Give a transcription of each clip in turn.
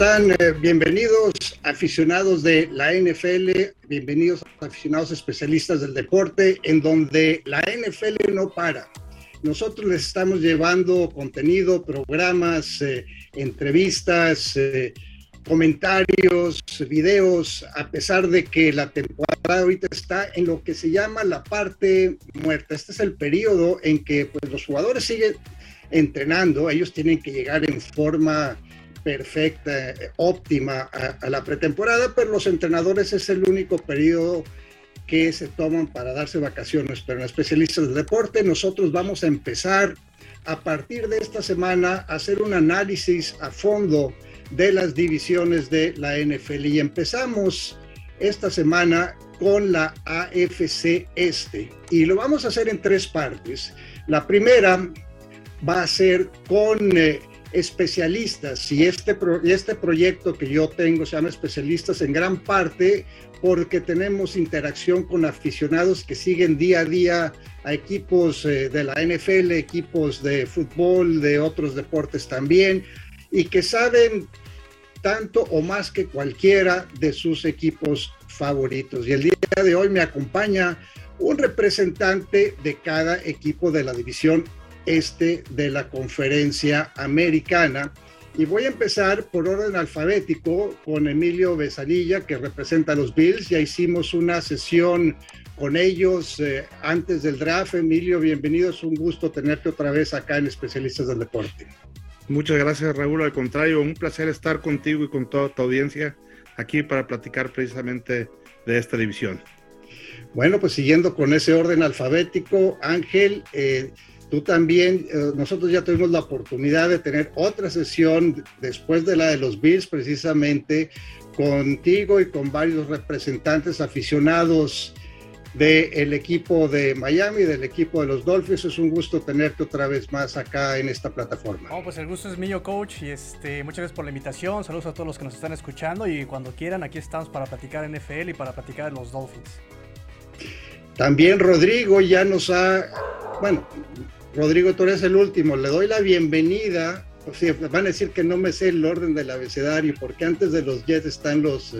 ¿cómo están? Eh, bienvenidos aficionados de la NFL, bienvenidos aficionados especialistas del deporte, en donde la NFL no para. Nosotros les estamos llevando contenido, programas, eh, entrevistas, eh, comentarios, videos, a pesar de que la temporada ahorita está en lo que se llama la parte muerta. Este es el periodo en que pues, los jugadores siguen entrenando, ellos tienen que llegar en forma perfecta, óptima a, la pretemporada, pero los entrenadores es el único periodo que se toman para darse vacaciones. Pero en especialistas del deporte, nosotros vamos a empezar a partir de esta semana a hacer un análisis a fondo de las divisiones de la NFL. Y empezamos esta semana con la AFC Este. Y lo vamos a hacer en tres partes. La primera va a ser con eh, especialistas y este, este proyecto que yo tengo se llama especialistas en gran parte porque tenemos interacción con aficionados que siguen día a día a equipos eh, de la NFL, equipos de fútbol, de otros deportes también, y que saben tanto o más que cualquiera de sus equipos favoritos. Y el día de hoy me acompaña un representante de cada equipo de la división este de la conferencia americana. Y voy a empezar por orden alfabético con Emilio Besanilla, que representa a los Bills. Ya hicimos una sesión con ellos eh, antes del draft. Emilio, bienvenido. Es un gusto tenerte otra vez acá en Especialistas del Deporte. Muchas gracias, Raúl. Al contrario, un placer estar contigo y con toda tu audiencia aquí para platicar precisamente de esta división. Bueno, pues siguiendo con ese orden alfabético, Ángel, eh, Tú también, eh, nosotros ya tuvimos la oportunidad de tener otra sesión después de la de los Bills, precisamente contigo y con varios representantes aficionados del equipo de Miami, del equipo de los Dolphins. Es un gusto tenerte otra vez más acá en esta plataforma. Oh, pues el gusto es mío, coach, y este, muchas gracias por la invitación. Saludos a todos los que nos están escuchando y cuando quieran, aquí estamos para platicar NFL y para platicar de los Dolphins. También Rodrigo ya nos ha, bueno, Rodrigo, tú eres el último. Le doy la bienvenida. Van a decir que no me sé el orden del abecedario, porque antes de los Jets están los,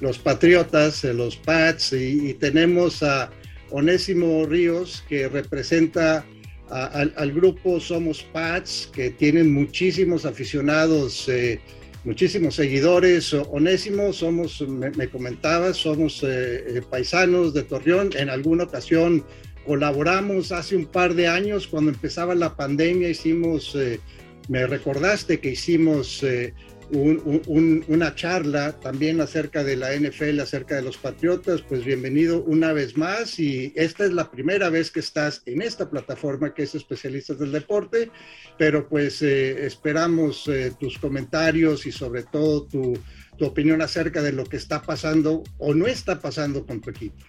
los Patriotas, eh, los Pats, y, tenemos a Onésimo Ríos, que representa al, grupo Somos Pats, que tienen muchísimos aficionados, eh, muchísimos seguidores. Onésimo, somos, me, me comentabas, somos eh, paisanos de Torreón. En alguna ocasión colaboramos hace un par de años cuando empezaba la pandemia, hicimos, eh, me recordaste que hicimos eh, una charla también acerca de la NFL, acerca de los Patriotas, pues bienvenido una vez más y esta es la primera vez que estás en esta plataforma que es Especialistas del Deporte, pero pues eh, esperamos tus comentarios y sobre todo tu, tu opinión acerca de lo que está pasando o no está pasando con tu equipo.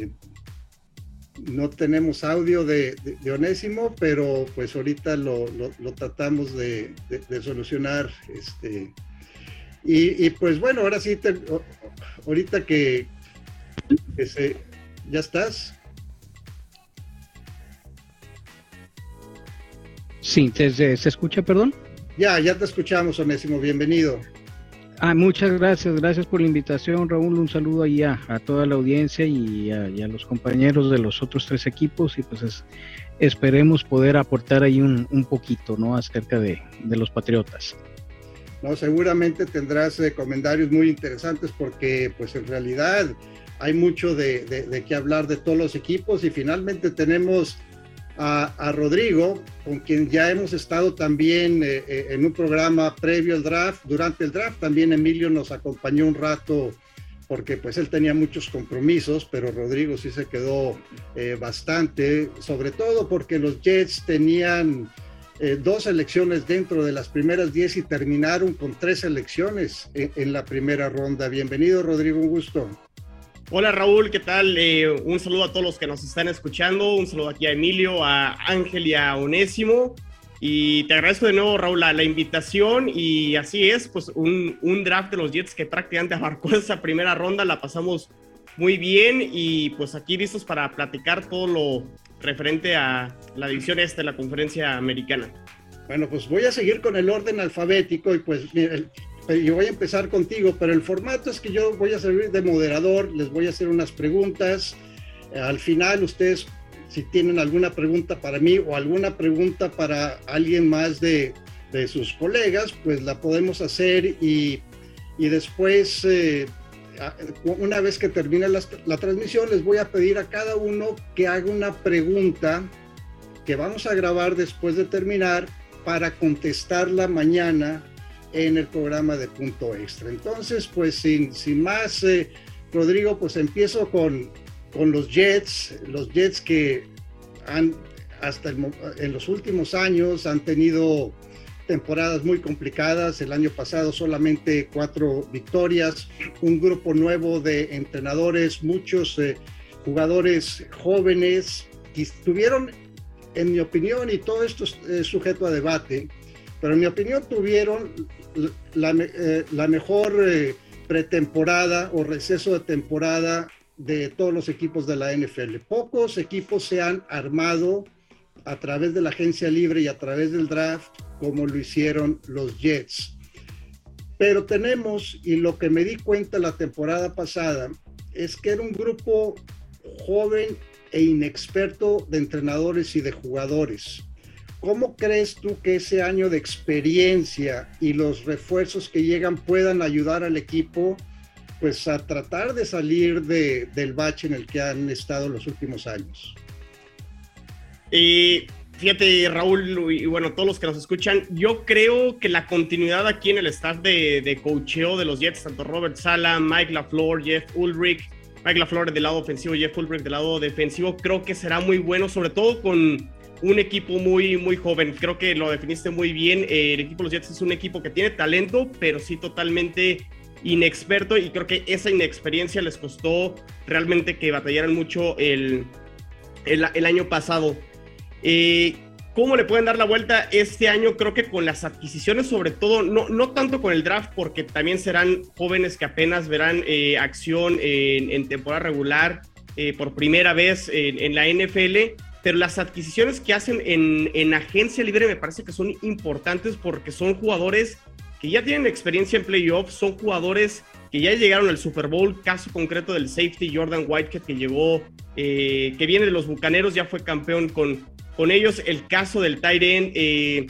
Eh, no tenemos audio de, Onésimo, pero pues ahorita lo, tratamos de, solucionar. Este, y, pues bueno, ahora sí, ahorita que, se, ya estás. Sí, ¿se, ¿se escucha, perdón? Ya, ya te escuchamos, Onésimo, bienvenido. Ah, muchas gracias, gracias por la invitación, Raúl. Un saludo ahí a, toda la audiencia y a, los compañeros de los otros tres equipos y pues esperemos poder aportar ahí un, poquito, ¿no? Acerca de, los Patriotas. No, seguramente tendrás eh, comentarios muy interesantes porque pues en realidad hay mucho de, de qué hablar de todos los equipos y finalmente tenemos a, Rodrigo, con quien ya hemos estado también eh, eh, en un programa previo al draft. Durante el draft también Emilio nos acompañó un rato porque pues él tenía muchos compromisos, pero Rodrigo sí se quedó eh, bastante, sobre todo porque los Jets tenían dos elecciones dentro de las primeras diez y terminaron con tres elecciones en la primera ronda. Bienvenido Rodrigo, un gusto. Hola Raúl, ¿qué tal? Eh, un saludo a todos los que nos están escuchando, un saludo aquí a Emilio, a Ángel y a Onésimo. Y te agradezco de nuevo, Raúl, la, invitación. Y así es, pues un, draft de los Jets que prácticamente abarcó esa primera ronda, la pasamos muy bien y pues aquí listos para platicar todo lo referente a la división este de la conferencia americana. Bueno, pues voy a seguir con el orden alfabético y pues yo voy a empezar contigo, pero el formato es que yo voy a servir de moderador, les voy a hacer unas preguntas. Al final ustedes, si tienen alguna pregunta para mí o alguna pregunta para alguien más de, de sus colegas, pues la podemos hacer y, y después, eh, una vez que termine la, la transmisión, les voy a pedir a cada uno que haga una pregunta que vamos a grabar después de terminar para contestarla mañana en el programa de punto extra. Entonces, pues sin, sin más, eh, Rodrigo, pues empiezo con, con los Jets, los Jets que han hasta en los últimos años han tenido temporadas muy complicadas. El año pasado solamente cuatro victorias, un grupo nuevo de entrenadores, muchos eh, jugadores jóvenes que tuvieron, en mi opinión, y todo esto es sujeto a debate, pero en mi opinión tuvieron la, eh, mejor eh, pretemporada o receso de temporada de todos los equipos de la NFL. Pocos equipos se han armado a través de la agencia libre y a través del draft como lo hicieron los Jets. Pero tenemos, y lo que me di cuenta la temporada pasada, es que era un grupo joven e inexperto de entrenadores y de jugadores. ¿Cómo crees tú que ese año de experiencia y los refuerzos que llegan puedan ayudar al equipo pues a tratar de salir de, del bache en el que han estado los últimos años? Y fíjate, Raúl, y bueno, todos los que nos escuchan, yo creo que la continuidad aquí en el staff de, de coacheo de los Jets, tanto Robert Sala, Mike LaFleur, Jeff Ulrich, Mike LaFleur del lado ofensivo, Jeff Ulrich del lado defensivo, creo que será muy bueno, sobre todo con un equipo muy, muy joven. Creo que lo definiste muy bien. Eh, el equipo de los Jets es un equipo que tiene talento, pero sí totalmente inexperto y creo que esa inexperiencia les costó realmente que batallaran mucho el, el, año pasado. Eh, ¿Cómo le pueden dar la vuelta este año? Creo que con las adquisiciones, sobre todo, no, no tanto con el draft, porque también serán jóvenes que apenas verán eh, acción en, temporada regular por primera vez en, en la NFL pero las adquisiciones que hacen en, agencia libre me parece que son importantes porque son jugadores que ya tienen experiencia en playoffs, son jugadores que ya llegaron al Super Bowl, caso concreto del safety Jordan Whitehead que llegó, eh, que viene de los Bucaneros, ya fue campeón con, con ellos, el caso del end eh,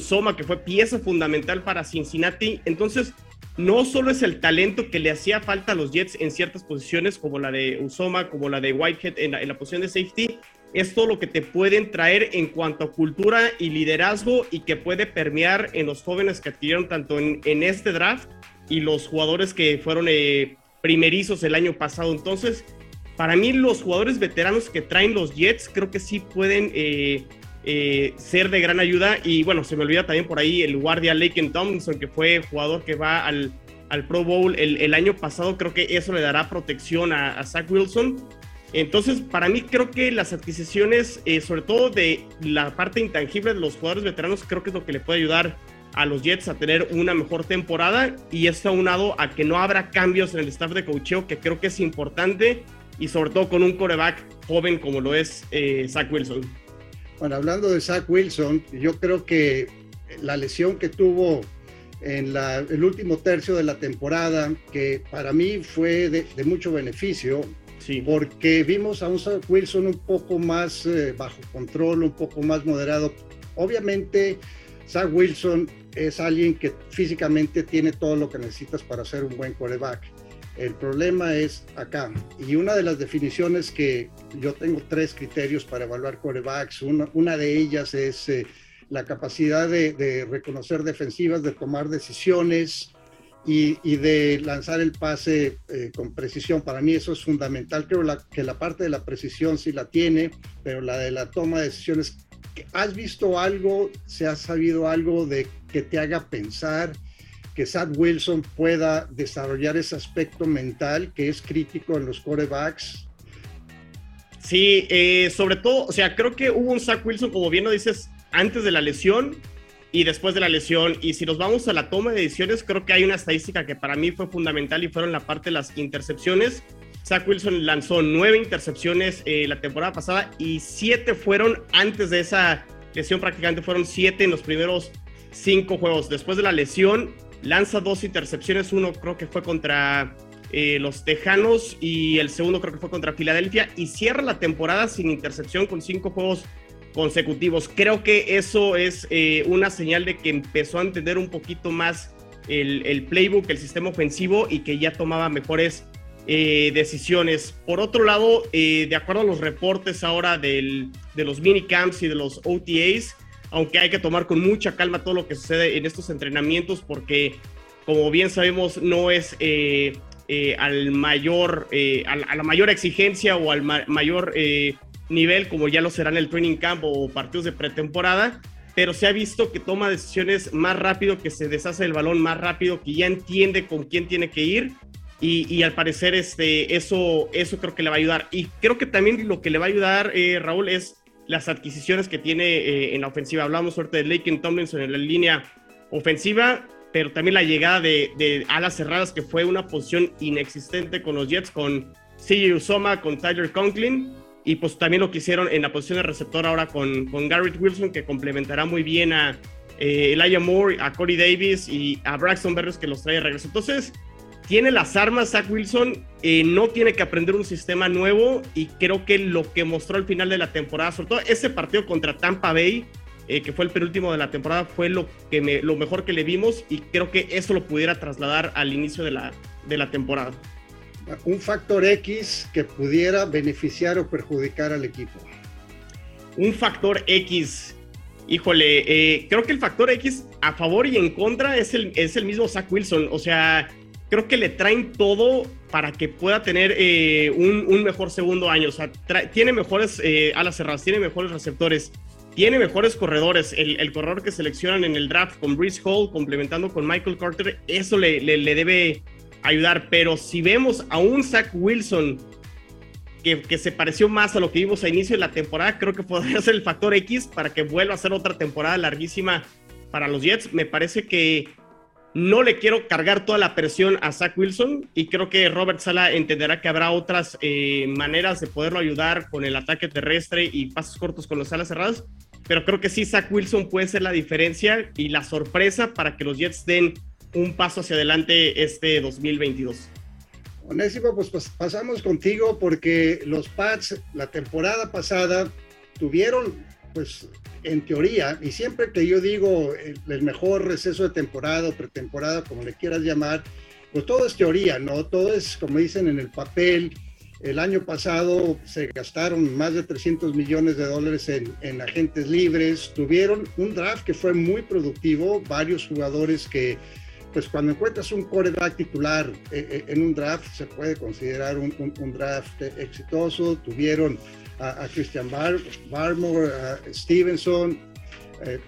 Soma, que fue pieza fundamental para Cincinnati, entonces no solo es el talento que le hacía falta a los Jets en ciertas posiciones, como la de Usoma, como la de Whitehead en en la posición de safety, es todo lo que te pueden traer en cuanto a cultura y liderazgo y que puede permear en los jóvenes que adquirieron tanto en, este draft y los jugadores que fueron eh, primerizos el año pasado. Entonces, para mí los jugadores veteranos que traen los Jets creo que sí pueden eh, eh, ser de gran ayuda. Y bueno, se me olvida también por ahí el guardia Laken Thompson, que fue jugador que va al, Pro Bowl el, año pasado. Creo que eso le dará protección a, Zach Wilson. Entonces, para mí creo que las adquisiciones, eh, sobre todo de la parte intangible de los jugadores veteranos, creo que es lo que le puede ayudar a los Jets a tener una mejor temporada y esto aunado a que no habrá cambios en el staff de coacheo, que creo que es importante y sobre todo con un coreback joven como lo es eh, Zach Wilson. Bueno, hablando de Zach Wilson, yo creo que la lesión que tuvo en el último tercio de la temporada, que para mí fue de, de mucho beneficio, porque vimos a un Wilson un poco más eh, bajo control, un poco más moderado. Obviamente, Zach Wilson es alguien que físicamente tiene todo lo que necesitas para ser un buen quarterback. El problema es acá. Y una de las definiciones que yo tengo tres criterios para evaluar quarterbacks. Una, una de ellas es eh, la capacidad de, de, reconocer defensivas, de tomar decisiones, y, de lanzar el pase eh, con precisión. Para mí eso es fundamental. Creo que la parte de la precisión sí la tiene, pero la de la toma de decisiones, ¿has visto algo, se ha sabido algo de que te haga pensar que Sad Wilson pueda desarrollar ese aspecto mental que es crítico en los corebacks? Sí, eh, sobre todo, o sea, creo que hubo un Zach Wilson, como bien lo dices, antes de la lesión, y después de la lesión. Y si nos vamos a la toma de decisiones, creo que hay una estadística que para mí fue fundamental y fueron la parte de las intercepciones. Zach Wilson lanzó nueve intercepciones eh, la temporada pasada y siete fueron antes de esa lesión, prácticamente fueron siete en los primeros cinco juegos. Después de la lesión, lanza dos intercepciones, uno creo que fue contra eh, los Tejanos y el segundo creo que fue contra Filadelfia y cierra la temporada sin intercepción con cinco juegos consecutivos. Creo que eso es eh, una señal de que empezó a entender un poquito más el, playbook, el sistema ofensivo y que ya tomaba mejores eh, decisiones. Por otro lado, de acuerdo a los reportes ahora de los minicamps y de los OTAs, aunque hay que tomar con mucha calma todo lo que sucede en estos entrenamientos porque como bien sabemos no es eh, al mayor, eh, a, la mayor exigencia o al mayor eh, nivel como ya lo será en el training camp o partidos de pretemporada, pero se ha visto que toma decisiones más rápido, que se deshace el balón más rápido, que ya entiende con quién tiene que ir y, al parecer este, eso, eso creo que le va a ayudar. Y creo que también lo que le va a ayudar, Raúl, es las adquisiciones que tiene en la ofensiva. Hablamos suerte de Laken Tomlinson en la línea ofensiva pero también la llegada de, alas cerradas, que fue una posición inexistente con los Jets, con CJ Usoma, con Tyler Conklin, y pues también lo que hicieron en la posición de receptor ahora con, con Garrett Wilson, que complementará muy bien a eh, Elijah Moore, a Corey Davis y a Braxton Berrios, que los trae de regreso. Entonces, tiene las armas Zach Wilson, eh, no tiene que aprender un sistema nuevo, y creo que lo que mostró al final de la temporada, sobre todo ese partido contra Tampa Bay, eh, que fue el penúltimo de la temporada, fue lo, que me, lo mejor que le vimos y creo que eso lo pudiera trasladar al inicio de la, de la temporada. Un factor X que pudiera beneficiar o perjudicar al equipo. Un factor X. Híjole, eh, creo que el factor X a favor y en contra es el, es el mismo Zach Wilson. O sea, creo que le traen todo para que pueda tener eh, un, un, mejor segundo año. O sea, tiene mejores alas cerradas, tiene mejores receptores tiene mejores corredores. El, corredor que seleccionan en el draft con Brice Hall, complementando con Michael Carter, eso le, le, debe ayudar. Pero si vemos a un Zach Wilson que, que, se pareció más a lo que vimos a inicio de la temporada, creo que podría ser el factor X para que vuelva a ser otra temporada larguísima para los Jets. Me parece que no le quiero cargar toda la presión a Zach Wilson y creo que Robert Sala entenderá que habrá otras eh, maneras de poderlo ayudar con el ataque terrestre y pasos cortos con las alas cerradas. Pero creo que sí, Zach Wilson puede ser la diferencia y la sorpresa para que los Jets den un paso hacia adelante este 2022. Onésimo, pues, pues pasamos contigo porque los Pats la temporada pasada tuvieron pues en teoría, y siempre que yo digo el, mejor receso de temporada o pretemporada, como le quieras llamar, pues todo es teoría, ¿no? Todo es, como dicen en el papel. El año pasado se gastaron más de 300 millones de dólares en, agentes libres, tuvieron un draft que fue muy productivo, varios jugadores que, pues cuando encuentras un quarterback titular eh, eh, en un draft, se puede considerar un, un draft exitoso, tuvieron a, Christian Bar, Barmore, a Stevenson, eh,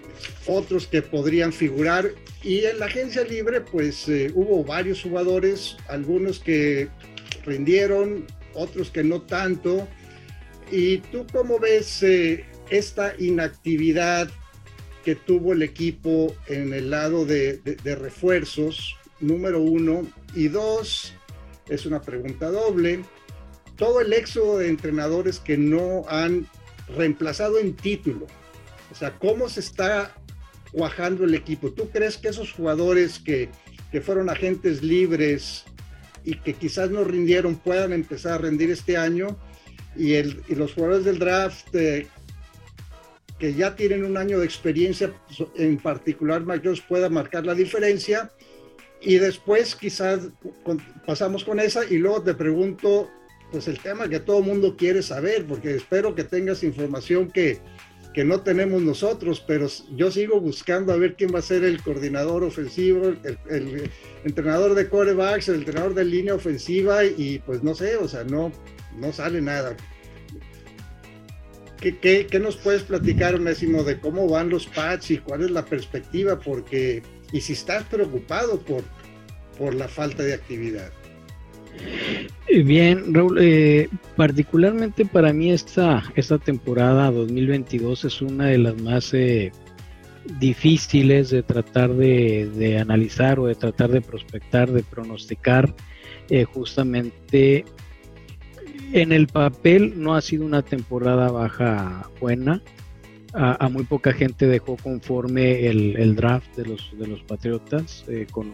otros que podrían figurar. Y en la agencia libre, pues eh, hubo varios jugadores, algunos que rindieron, otros que no tanto. ¿Y tú cómo ves eh, esta inactividad que tuvo el equipo en el lado de, de refuerzos? Número uno. Y dos, es una pregunta doble todo el éxodo de entrenadores que no han reemplazado en título. O sea, ¿cómo se está cuajando el equipo? ¿Tú crees que esos jugadores que, fueron agentes libres y que quizás no rindieron puedan empezar a rendir este año? Y, el, los jugadores del draft eh, que ya tienen un año de experiencia, en particular Mike pueda marcar la diferencia. Y después quizás pasamos con esa y luego te pregunto pues el tema que todo el mundo quiere saber, porque espero que tengas información que, que no tenemos nosotros, pero yo sigo buscando a ver quién va a ser el coordinador ofensivo, el, entrenador de corebacks, el entrenador de línea ofensiva y pues no sé, o sea, no, no sale nada. ¿Qué, qué, qué nos puedes platicar, Onésimo, de cómo van los pads y cuál es la perspectiva? Porque, y si estás preocupado por, por la falta de actividad. Eh, bien, Raúl, eh, particularmente para mí esta, esta temporada 2022 es una de las más eh, difíciles de tratar de, analizar o de tratar de prospectar, de pronosticar, justamente En el papel no ha sido una temporada baja buena. A, muy poca gente dejó conforme el, draft de los, de los Patriotas eh, con,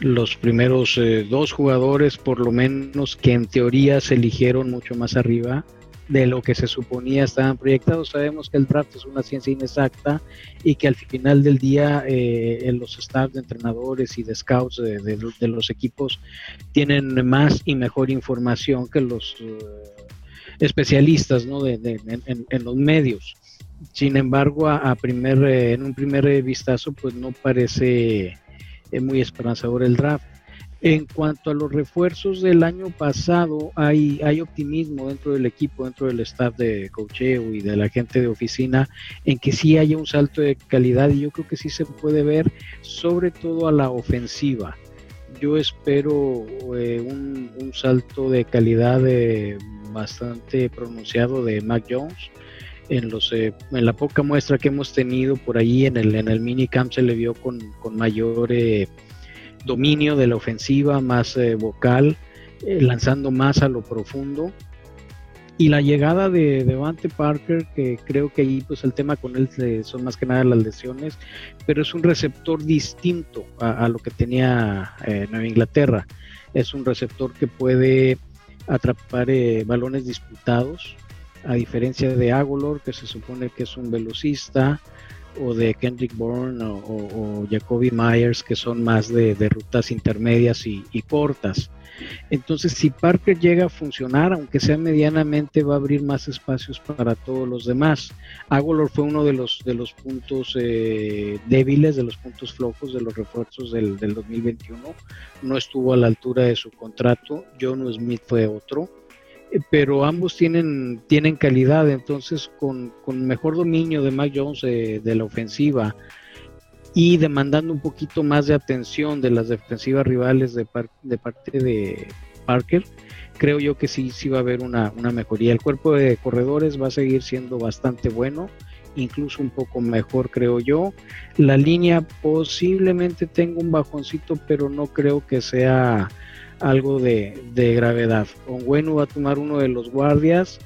los primeros eh, dos jugadores, por lo menos que en teoría se eligieron mucho más arriba de lo que se suponía estaban proyectados. Sabemos que el draft es una ciencia inexacta y que al final del día eh, los staff de entrenadores y de scouts de, los equipos tienen más y mejor información que los eh, especialistas ¿no? en, los medios. Sin embargo, a, primer, eh, en un primer vistazo, pues no parece muy esperanzador el draft. En cuanto a los refuerzos del año pasado, hay, hay optimismo dentro del equipo, dentro del staff de cocheo y de la gente de oficina, en que sí haya un salto de calidad y yo creo que sí se puede ver, sobre todo a la ofensiva. Yo espero eh, un, salto de calidad eh, bastante pronunciado de Mac Jones. En, los, eh, en la poca muestra que hemos tenido por ahí en el, en el minicamp se le vio con, con mayor dominio de la ofensiva, más eh, vocal, eh, lanzando más a lo profundo. Y la llegada de Devante Parker, que creo que ahí pues el tema con él eh, son más que nada las lesiones, pero es un receptor distinto a, lo que tenía Nueva Inglaterra. Es un receptor que puede atrapar balones disputados, a diferencia de Agolor, que se supone que es un velocista, o de Kendrick Bourne o, Jacoby Myers, que son más de, rutas intermedias y, cortas. Entonces, si Parker llega a funcionar, aunque sea medianamente, va a abrir más espacios para todos los demás. Agolor fue uno de los, de los puntos eh, débiles, de los puntos flojos de los refuerzos del, del 2021. No estuvo a la altura de su contrato. John Smith fue otro pero ambos tienen, tienen calidad, entonces con, mejor dominio de Mac Jones de la ofensiva y demandando un poquito más de atención de las defensivas rivales de, de parte de Parker, creo yo que sí, sí va a haber una, una mejoría. El cuerpo de corredores va a seguir siendo bastante bueno, incluso un poco mejor creo yo. La línea posiblemente tenga un bajoncito, pero no creo que sea algo de, gravedad. Onguenu va a tomar uno de los guardias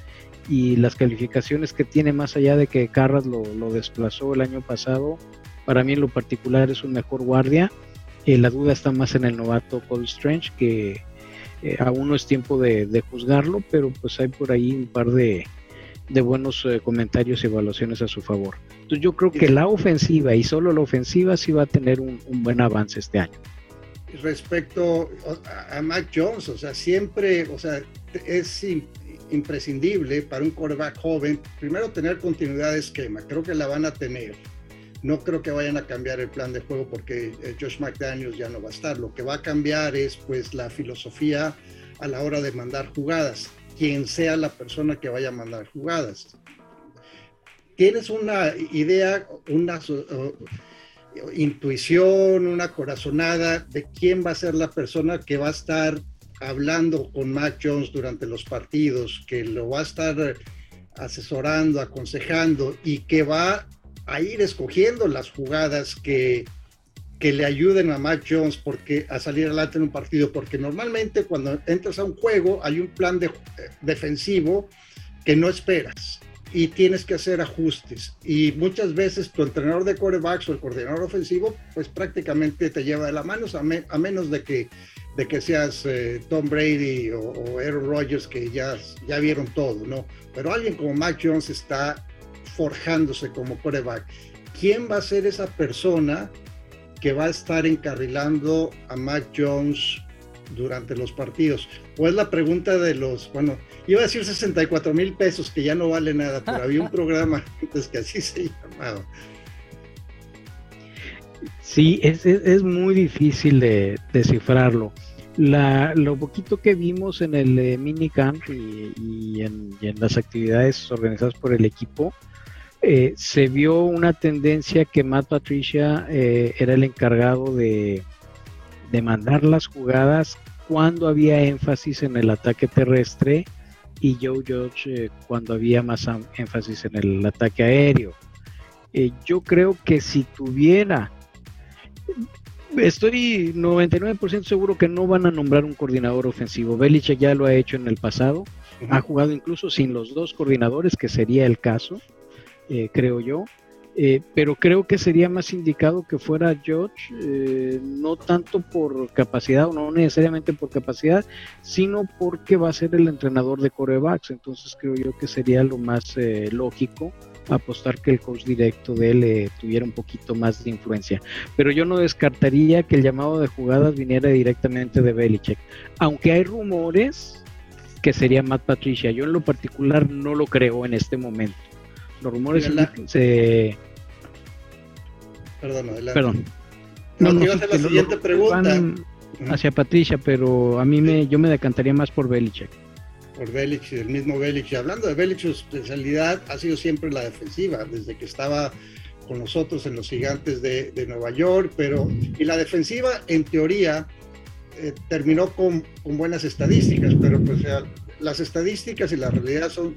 y las calificaciones que tiene más allá de que Carras lo, desplazó el año pasado, para mí en lo particular es un mejor guardia. Eh, la duda está más en el novato Paul Strange, que eh, aún no es tiempo de, juzgarlo, pero pues hay por ahí un par de, buenos eh, comentarios y evaluaciones a su favor. Entonces yo creo que la ofensiva y solo la ofensiva sí va a tener un buen avance este año respecto a Mac Jones, o sea, siempre, o sea, es imprescindible para un quarterback joven, primero tener continuidad de esquema, creo que la van a tener. No creo que vayan a cambiar el plan de juego porque eh, Josh McDaniels ya no va a estar. Lo que va a cambiar es pues la filosofía a la hora de mandar jugadas, quien sea la persona que vaya a mandar jugadas. Tienes una idea, una intuición, una corazonada de quién va a ser la persona que va a estar hablando con Mac Jones durante los partidos, que lo va a estar asesorando, aconsejando y que va a ir escogiendo las jugadas que, que le ayuden a Mac Jones porque, a salir adelante en un partido, porque normalmente cuando entras a un juego hay un plan de, defensivo que no esperas y tienes que hacer ajustes. Y muchas veces tu entrenador de corebacks o el coordinador ofensivo, pues prácticamente te lleva de la mano, a, menos de que, de que seas eh, Tom Brady o, Aaron Rodgers, que ya, ya vieron todo, ¿no? Pero alguien como Mac Jones está forjándose como coreback. ¿Quién va a ser esa persona que va a estar encarrilando a Mac Jones durante los partidos? O es la pregunta de los, bueno, iba a decir 64 mil pesos, que ya no vale nada, pero había un programa antes que así se llamaba. Sí, es, es, muy difícil de descifrarlo. La, lo poquito que vimos en el eh, minicamp y, y, en, las actividades organizadas por el equipo, eh, se vio una tendencia que Matt Patricia eh, era el encargado de, de mandar las jugadas cuando había énfasis en el ataque terrestre y Joe Judge eh, cuando había más énfasis en el ataque aéreo. Eh, yo creo que si tuviera Estoy 99% seguro que no van a nombrar un coordinador ofensivo. Belichick ya lo ha hecho en el pasado. Ha jugado incluso sin los dos coordinadores, que sería el caso, eh, creo yo. Eh, pero creo que sería más indicado que fuera George, eh, no tanto por capacidad o no necesariamente por capacidad, sino porque va a ser el entrenador de corebacks. Entonces creo yo que sería lo más lógico apostar que el coach directo de él tuviera un poquito más de influencia. Pero yo no descartaría que el llamado de jugadas viniera directamente de Belichick. Aunque hay rumores que sería Matt Patricia. Yo en lo particular no lo creo en este momento. Los rumores se... Perdón, adelante. Perdón. No, no, la siguiente pregunta. Hacia Patricia, pero a mí me, yo me decantaría más por Belichick por Belichick, el mismo Belichick. Hablando de Belichick, su especialidad ha sido siempre la defensiva, desde que estaba con nosotros en los gigantes de, Nueva York, pero y la defensiva en teoría eh, terminó con, buenas estadísticas, pero pues las estadísticas y la realidad son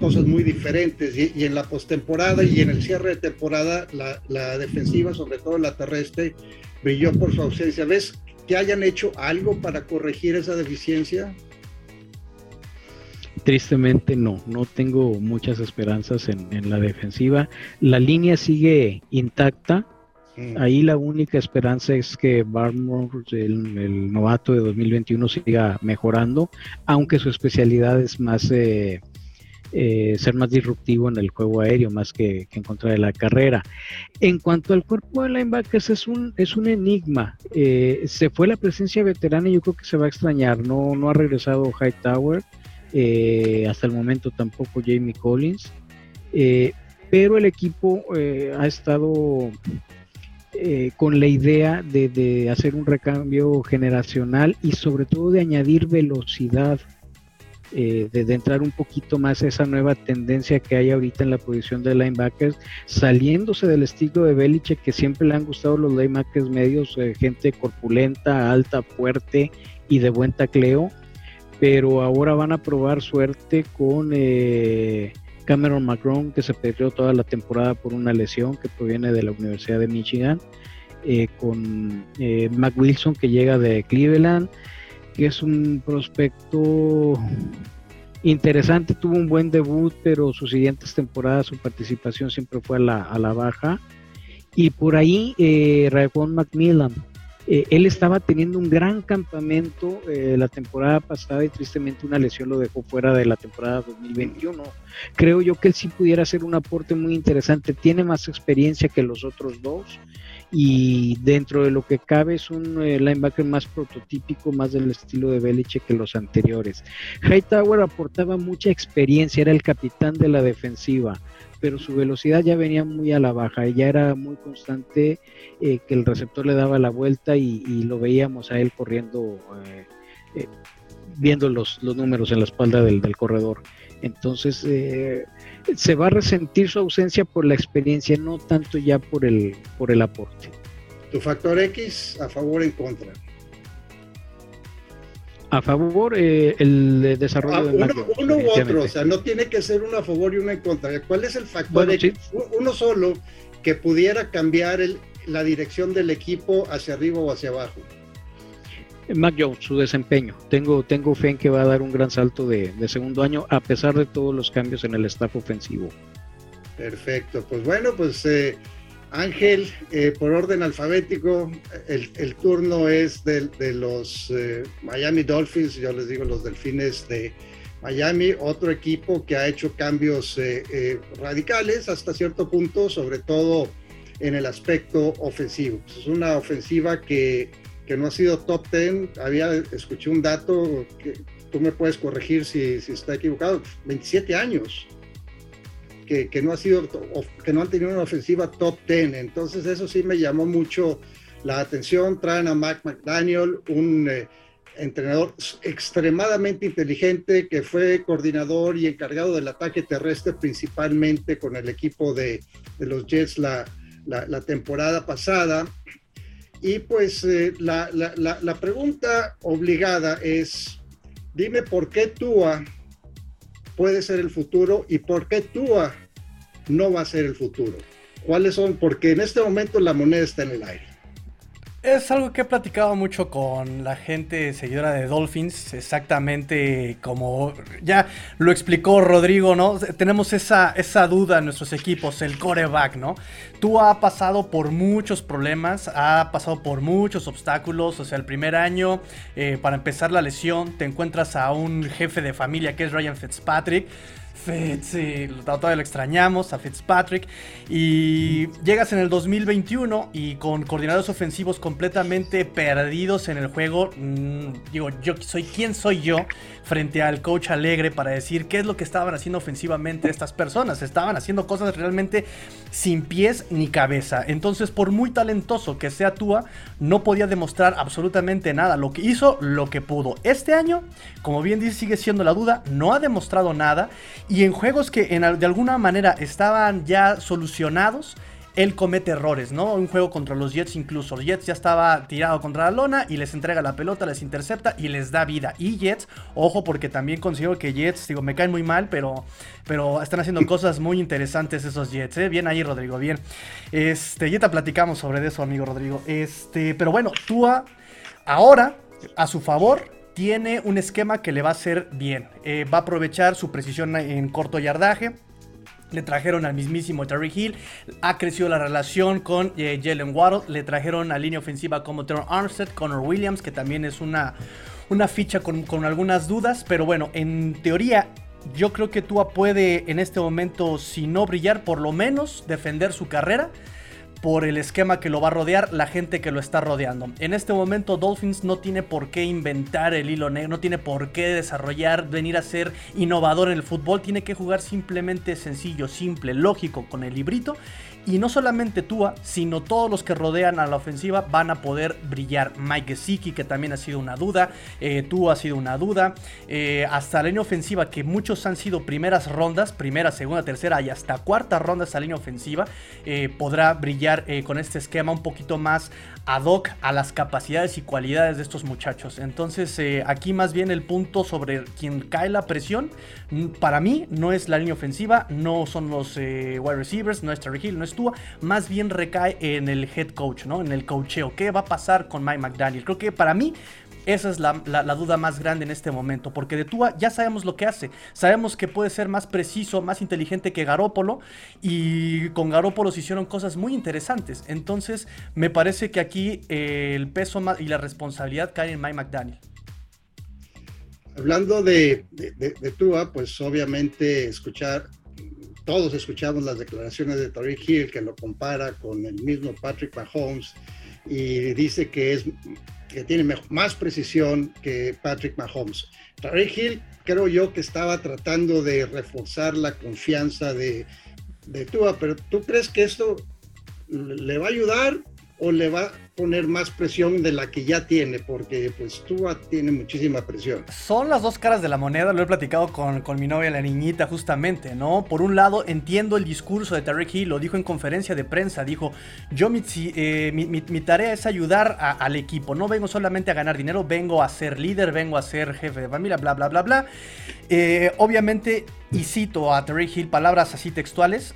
cosas muy diferentes y, en la postemporada y en el cierre de temporada la, la, defensiva, sobre todo la terrestre, brilló por su ausencia. ¿Ves que hayan hecho algo para corregir esa deficiencia? Tristemente no, no tengo muchas esperanzas en, la defensiva. La línea sigue intacta. Mm. Ahí la única esperanza es que Barmore, el, novato de 2021, siga mejorando, aunque su especialidad es más eh, eh, ser más disruptivo en el juego aéreo, más que, en contra de la carrera. En cuanto al cuerpo de linebackers, es un, es un enigma. Eh, se fue la presencia veterana y yo creo que se va a extrañar. No, no ha regresado Hightower. Eh, hasta el momento tampoco Jamie Collins, eh, pero el equipo ha estado con la idea de, hacer un recambio generacional y sobre todo de añadir velocidad, de, de, entrar un poquito más a esa nueva tendencia que hay ahorita en la posición de linebackers, saliéndose del estilo de Belichick que siempre le han gustado los linebackers medios, gente corpulenta, alta, fuerte y de buen tacleo pero ahora van a probar suerte con eh, Cameron McGrone, que se perdió toda la temporada por una lesión que proviene de la Universidad de Michigan, eh, con eh, Mac Wilson, que llega de Cleveland, que es un prospecto interesante, tuvo un buen debut, pero sus siguientes temporadas su participación siempre fue a la, a baja. Y por ahí, eh, Raquan Macmillan, eh, él estaba teniendo un gran campamento eh, la temporada pasada y tristemente una lesión lo dejó fuera de la temporada 2021. Creo yo que él sí pudiera hacer un aporte muy interesante. Tiene más experiencia que los otros dos y dentro de lo que cabe es un eh, linebacker más prototípico, más del estilo de Belichick que los anteriores. Hightower aportaba mucha experiencia, era el capitán de la defensiva pero su velocidad ya venía muy a la baja, ya era muy constante eh, que el receptor le daba la vuelta y, lo veíamos a él corriendo, eh, viendo los, los, números en la espalda del, corredor. Entonces, se va a resentir su ausencia por la experiencia, no tanto ya por el, por el aporte. ¿Tu factor X a favor o en contra? a favor eh, el desarrollo ah, de uno, uno u otro, o sea, no tiene que ser uno a favor y uno en contra. ¿Cuál es el factor? Uno solo que pudiera cambiar el, la dirección del equipo hacia arriba o hacia abajo. Mac Jones, su desempeño. Tengo, tengo fe en que va a dar un gran salto de, segundo año a pesar de todos los cambios en el staff ofensivo. Perfecto, pues bueno, pues eh, Ángel, eh, por orden alfabético, el, turno es de, los eh, Miami Dolphins, yo les digo los Delfines de Miami, otro equipo que ha hecho cambios eh, radicales hasta cierto punto, sobre todo en el aspecto ofensivo. Es una ofensiva que, que no ha sido top 10. Había, escuché un dato que tú me puedes corregir si, si está equivocado, 27 años que, no ha sido, que no han tenido una ofensiva top 10. Entonces eso sí me llamó mucho la atención. Traen a Mac McDaniel, un eh, entrenador extremadamente inteligente que fue coordinador y encargado del ataque terrestre principalmente con el equipo de, de los Jets la, la, temporada pasada. Y pues eh, la, la, pregunta obligada es, dime por qué Tua puede ser el futuro y por qué Tua no va a ser el futuro. ¿Cuáles son? Porque en este momento la moneda está en el aire. Es algo que he platicado mucho con la gente seguidora de Dolphins, exactamente como ya lo explicó Rodrigo, ¿no? Tenemos esa, esa duda en nuestros equipos, el coreback, ¿no? Tú ha pasado por muchos problemas, ha pasado por muchos obstáculos, o sea, el primer año, eh, para empezar la lesión, te encuentras a un jefe de familia que es Ryan Fitzpatrick Fitz, todavía lo extrañamos, a Fitzpatrick. Y llegas en el 2021 y con coordinadores ofensivos completamente perdidos en el juego. Mm, digo, yo soy quién soy yo frente al coach alegre para decir qué es lo que estaban haciendo ofensivamente estas personas. Estaban haciendo cosas realmente sin pies ni cabeza. Entonces, por muy talentoso que sea Tua, no podía demostrar absolutamente nada. Lo que hizo, lo que pudo. Este año, como bien dice, sigue siendo la duda, no ha demostrado nada. Y en juegos que de alguna manera estaban ya solucionados, él comete errores, ¿no? Un juego contra los Jets incluso. Jets ya estaba tirado contra la lona y les entrega la pelota, les intercepta y les da vida. Y Jets, ojo porque también considero que Jets, digo, me caen muy mal, pero, pero están haciendo cosas muy interesantes esos Jets, ¿eh? Bien ahí, Rodrigo, bien. Este, ya te platicamos sobre eso, amigo Rodrigo. Este, pero bueno, Tua ahora, a su favor, tiene un esquema que le va a hacer bien. Eh, va a aprovechar su precisión en corto yardaje. Le trajeron al mismísimo Terry Hill, ha crecido la relación con eh, Jalen Waddle, le trajeron a línea ofensiva como Teron Armstead, Connor Williams, que también es una, una ficha con, con algunas dudas, pero bueno, en teoría yo creo que Tua puede en este momento, si no brillar, por lo menos defender su carrera por el esquema que lo va a rodear, la gente que lo está rodeando. En este momento Dolphins no tiene por qué inventar el hilo negro, no tiene por qué desarrollar, venir a ser innovador en el fútbol, tiene que jugar simplemente sencillo, simple, lógico con el librito y no solamente Tua, sino todos los que rodean a la ofensiva van a poder brillar. Mike Gesicki, que también ha sido una duda. Eh, Tua ha sido una duda. Eh, hasta la línea ofensiva, que muchos han sido primeras rondas, primera, segunda, tercera y hasta cuarta ronda esa línea ofensiva, eh, podrá brillar con este esquema un poquito más ad hoc a las capacidades y cualidades de estos muchachos. Entonces, aquí más bien el punto sobre quien cae la presión, para mí no es la línea ofensiva, no son los wide receivers, no es Terry Hill, no es más bien recae en el head coach, ¿no? En el coacheo. ¿Qué va a pasar con Mike McDaniel? Creo que para mí esa es la, duda más grande en este momento, porque de Tua ya sabemos lo que hace. Sabemos que puede ser más preciso, más inteligente que Garópolo, y con Garópolo se hicieron cosas muy interesantes. Entonces, me parece que aquí eh, el peso y la responsabilidad caen en Mike McDaniel. Hablando de, de Tua, pues obviamente escuchar todos escuchamos las declaraciones de Tariq Hill que lo compara con el mismo Patrick Mahomes y dice que es que tiene más precisión que Patrick Mahomes. Tariq Hill creo yo que estaba tratando de reforzar la confianza de, de pero ¿tú crees que esto le va a ayudar o le va a poner más presión de la que ya tiene, porque pues Tua tiene muchísima presión. Son las dos caras de la moneda, lo he platicado con, con mi novia, la niñita, justamente, ¿no? Por un lado, entiendo el discurso de Tarek Hill, lo dijo en conferencia de prensa, dijo, yo mi, eh, tarea es ayudar al equipo, no vengo solamente a ganar dinero, vengo a ser líder, vengo a ser jefe de familia, bla, bla, bla, bla. Eh, obviamente, y cito a Tarek Hill palabras así textuales,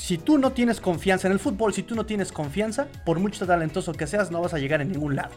si tú no tienes confianza en el fútbol, si tú no tienes confianza, por mucho talentoso que seas, no vas a llegar en ningún lado.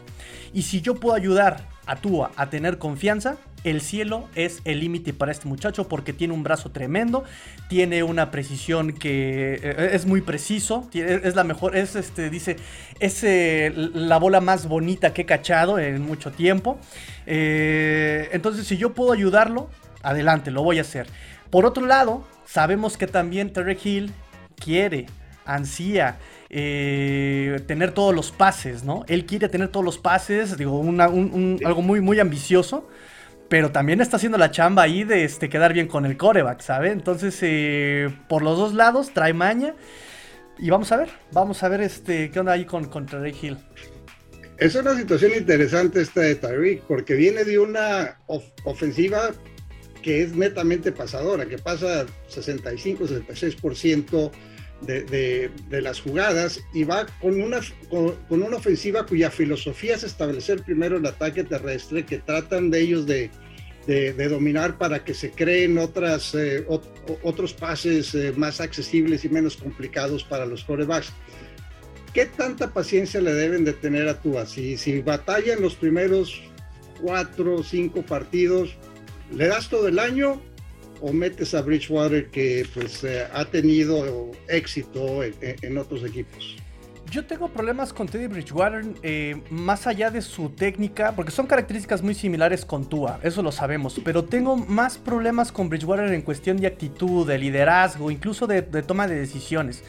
Y si yo puedo ayudar a Tua a tener confianza, el cielo es el límite para este muchacho porque tiene un brazo tremendo, tiene una precisión que eh, es muy preciso, es la mejor, es este, dice, es eh, la bola más bonita que he cachado en mucho tiempo. Eh, entonces, si yo puedo ayudarlo, adelante, lo voy a hacer. Por otro lado, sabemos que también Terry Hill quiere, ansía eh, tener todos los pases, ¿no? Él quiere tener todos los pases, digo, algo muy, muy ambicioso, pero también está haciendo la chamba ahí de este, quedar bien con el coreback, ¿sabe? Entonces, eh, por los dos lados, trae maña. Y vamos a ver, vamos a ver este, qué onda ahí con, contra Ray Hill. Es una situación interesante esta de Tyreek, porque viene de una ofensiva que es netamente pasadora, que pasa 65-66% de, de, las jugadas y va con una, con, una ofensiva cuya filosofía es establecer primero el ataque terrestre, que tratan de ellos de, de dominar para que se creen otras, eh, otros pases eh, más accesibles y menos complicados para los corebacks. ¿qué tanta paciencia le deben de tener a Tua? Si, si batalla en los primeros cuatro o cinco partidos, ¿le das todo el año o metes a Bridgewater que pues eh, ha tenido éxito en, otros equipos? Yo tengo problemas con Teddy Bridgewater eh, más allá de su técnica, porque son características muy similares con Tua, eso lo sabemos, pero tengo más problemas con Bridgewater en cuestión de actitud, de liderazgo, incluso de toma de decisiones.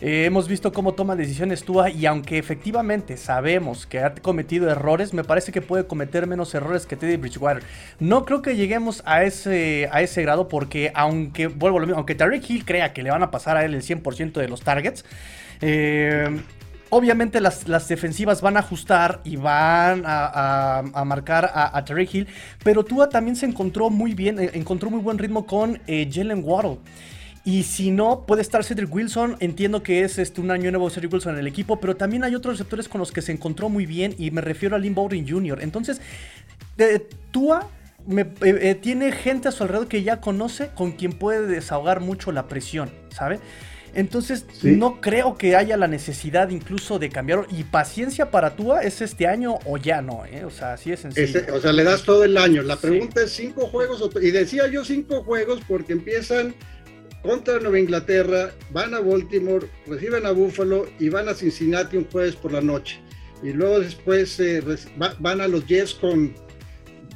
Eh, hemos visto cómo toma decisiones Tua y aunque efectivamente sabemos que ha cometido errores, me parece que puede cometer menos errores que Teddy Bridgewater. No creo que lleguemos a ese, a ese grado porque aunque, vuelvo a lo mismo, aunque Hill crea que le van a pasar a él el 100% de los targets, eh, Obviamente las, defensivas van a ajustar y van a, marcar a, a Hill, pero Tua también se encontró muy bien, eh, encontró muy buen ritmo con Jalen Waddle. Y si no, puede estar Cedric Wilson. Entiendo que es este, un año nuevo Cedric Wilson en el equipo, pero también hay otros receptores con los que se encontró muy bien y me refiero a Lynn Bowden Jr. Entonces, de, Tua me, eh, eh, tiene gente a su alrededor que ya conoce con quien puede desahogar mucho la presión, ¿sabe? Entonces, no creo que haya la necesidad incluso de cambiar. Y paciencia para Tua es este año o ya no, ¿eh? O sea, así es sencillo. o sea, le das todo el año. La pregunta es cinco juegos. Y decía yo cinco juegos porque empiezan contra Nueva Inglaterra, van a Baltimore, reciben a Buffalo y van a Cincinnati un jueves por la noche. Y luego después eh, van a los Jets con,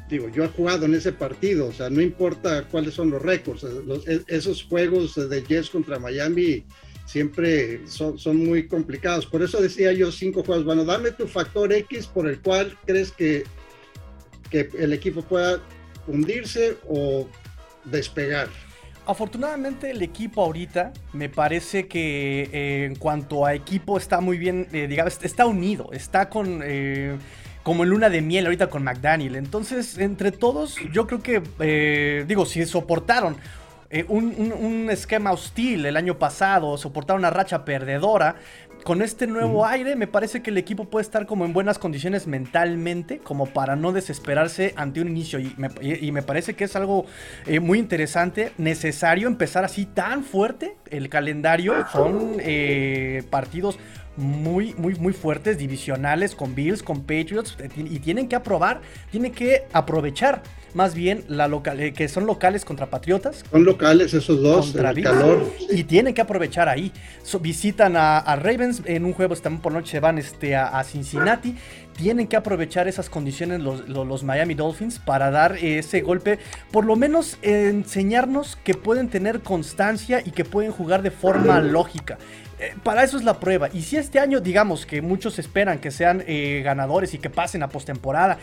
digo, yo he jugado en ese partido, o sea, no importa cuáles son los récords, e, esos juegos de Jets contra Miami siempre son, son, muy complicados. Por eso decía yo cinco juegos. Bueno, dame tu factor X por el cual crees que, que el equipo pueda hundirse o despegar. Afortunadamente el equipo ahorita me parece que eh, en cuanto a equipo está muy bien, eh, digamos, está unido, está con... Eh, como en luna de miel ahorita con McDaniel. Entonces, entre todos, yo creo que, digo, si soportaron un, esquema hostil el año pasado, soportaron una racha perdedora, con este nuevo aire me parece que el equipo puede estar como en buenas condiciones mentalmente, como para no desesperarse ante un inicio. Y me, parece que es algo eh, muy interesante, necesario empezar así tan fuerte el calendario. Son eh, partidos muy, muy, muy fuertes, divisionales, con Bills, con Patriots, y tienen que aprobar, tienen que aprovechar más bien la local, eh, que son locales contra Patriotas. Son locales esos dos, contra el calor. Y tienen que aprovechar ahí. visitan a, Ravens, en un juego también por noche van este, a, Cincinnati. Tienen que aprovechar esas condiciones los, los, Miami Dolphins para dar ese golpe, por lo menos enseñarnos que pueden tener constancia y que pueden jugar de forma lógica. Eh, para eso es la prueba. Y si este año, digamos que muchos esperan que sean eh, ganadores y que pasen a postemporada,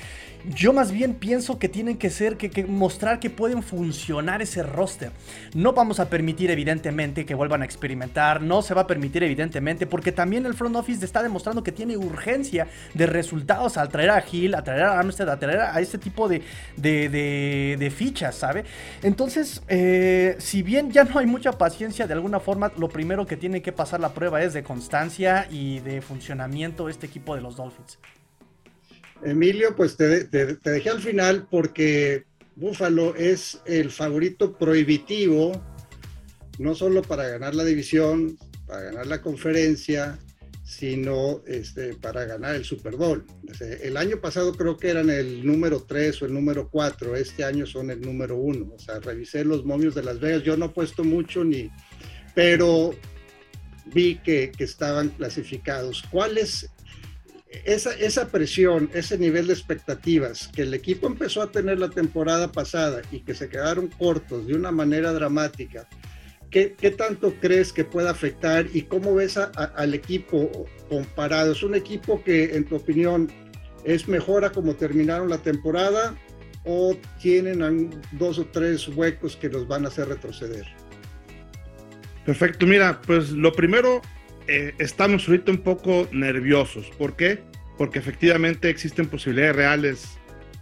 yo más bien pienso que tienen que ser, que, mostrar que pueden funcionar ese roster. No vamos a permitir, evidentemente, que vuelvan a experimentar. No se va a permitir, evidentemente, porque también el front office está demostrando que tiene urgencia de resultados al traer a Hill, a traer a Armstead, a traer a este tipo de, de, fichas, ¿sabe? Entonces, eh, si bien ya no hay mucha paciencia, de alguna forma, lo primero que tiene que pasar la prueba es de constancia y de funcionamiento este equipo de los Dolphins. Emilio, pues te, dejé al final porque Buffalo es el favorito prohibitivo, no solo para ganar la división, para ganar la conferencia, sino este, para ganar el Super Bowl. El año pasado creo que eran el número 3 o el número 4, este año son el número 1. O sea, revisé los momios de Las Vegas, yo no he puesto mucho ni, pero vi que, estaban clasificados. ¿Cuál es esa, esa, presión, ese nivel de expectativas que el equipo empezó a tener la temporada pasada y que se quedaron cortos de una manera dramática? ¿Qué, qué tanto crees que puede afectar y cómo ves al equipo comparado? ¿Es un equipo que, en tu opinión, es mejor a como terminaron la temporada o tienen dos o tres huecos que los van a hacer retroceder? Perfecto, mira, pues lo primero, eh, estamos ahorita un poco nerviosos. ¿Por qué? Porque efectivamente existen posibilidades reales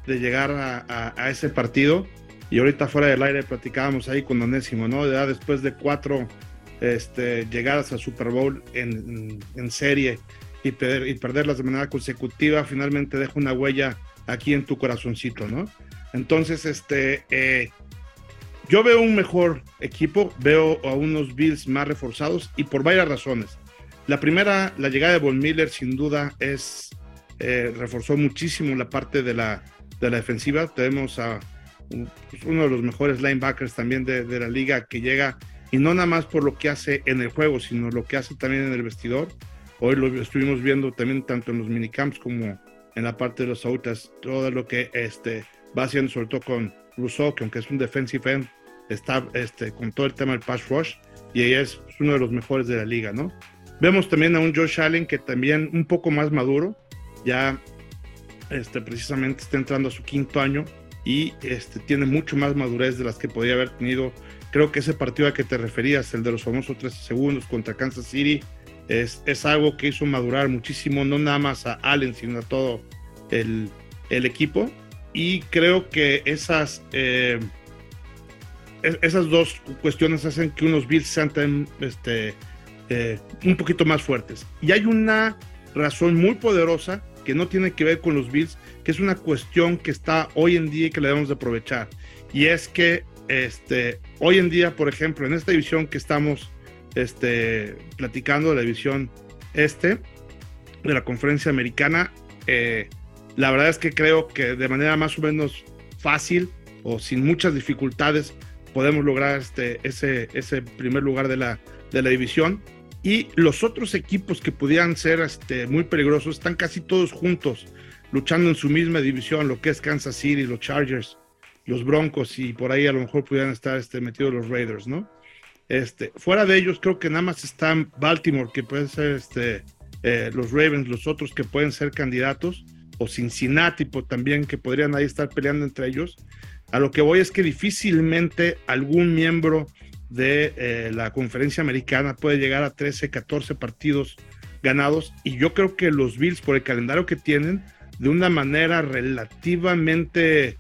de llegar a, ese partido. Y ahorita fuera del aire platicábamos ahí con Onésimo, ¿no? Ya después de cuatro este, llegadas al Super Bowl en, serie y, perder, y perderlas de manera consecutiva, finalmente deja una huella aquí en tu corazoncito, ¿no? Entonces, este, eh, yo veo un mejor equipo, veo a unos Bills más reforzados y por varias razones. La primera, la llegada de Von Miller, sin duda, es eh, reforzó muchísimo la parte de la, de la defensiva. Tenemos a pues, uno de los mejores linebackers también de, de, la liga que llega, y no nada más por lo que hace en el juego, sino lo que hace también en el vestidor. Hoy lo estuvimos viendo también tanto en los minicamps como en la parte de los autas, todo lo que este, va haciendo, sobre todo con Rousseau, que aunque es un defensive end, está este, con todo el tema del pass rush, y ella es uno de los mejores de la liga, ¿no? Vemos también a un Josh Allen que también un poco más maduro, ya este, precisamente está entrando a su quinto año y este, tiene mucho más madurez de las que podía haber tenido. Creo que ese partido a que te referías, el de los famosos 13 segundos contra Kansas City, es, es algo que hizo madurar muchísimo, no nada más a Allen, sino a todo el, el equipo. Y creo que esas, eh, esas dos cuestiones hacen que unos Bills sean este, eh, un poquito más fuertes. Y hay una razón muy poderosa que no tiene que ver con los Bills, que es una cuestión que está hoy en día y que le debemos de aprovechar. Y es que este, hoy en día, por ejemplo, en esta división que estamos este, platicando, la división este de la conferencia americana, eh, la verdad es que creo que de manera más o menos fácil o sin muchas dificultades podemos lograr este, ese, ese primer lugar de la, de la división y los otros equipos que pudieran ser este, muy peligrosos están casi todos juntos, luchando en su misma división, lo que es Kansas City, los Chargers, los Broncos y por ahí a lo mejor pudieran estar este, metidos los Raiders, ¿no? Este, fuera de ellos creo que nada más están Baltimore, que pueden ser este, eh, los Ravens, los otros que pueden ser candidatos, o Cincinnati pues, también, que podrían ahí estar peleando entre ellos. A lo que voy es que difícilmente algún miembro de eh, la conferencia americana puede llegar a 13, 14 partidos ganados y yo creo que los Bills por el calendario que tienen de una manera relativamente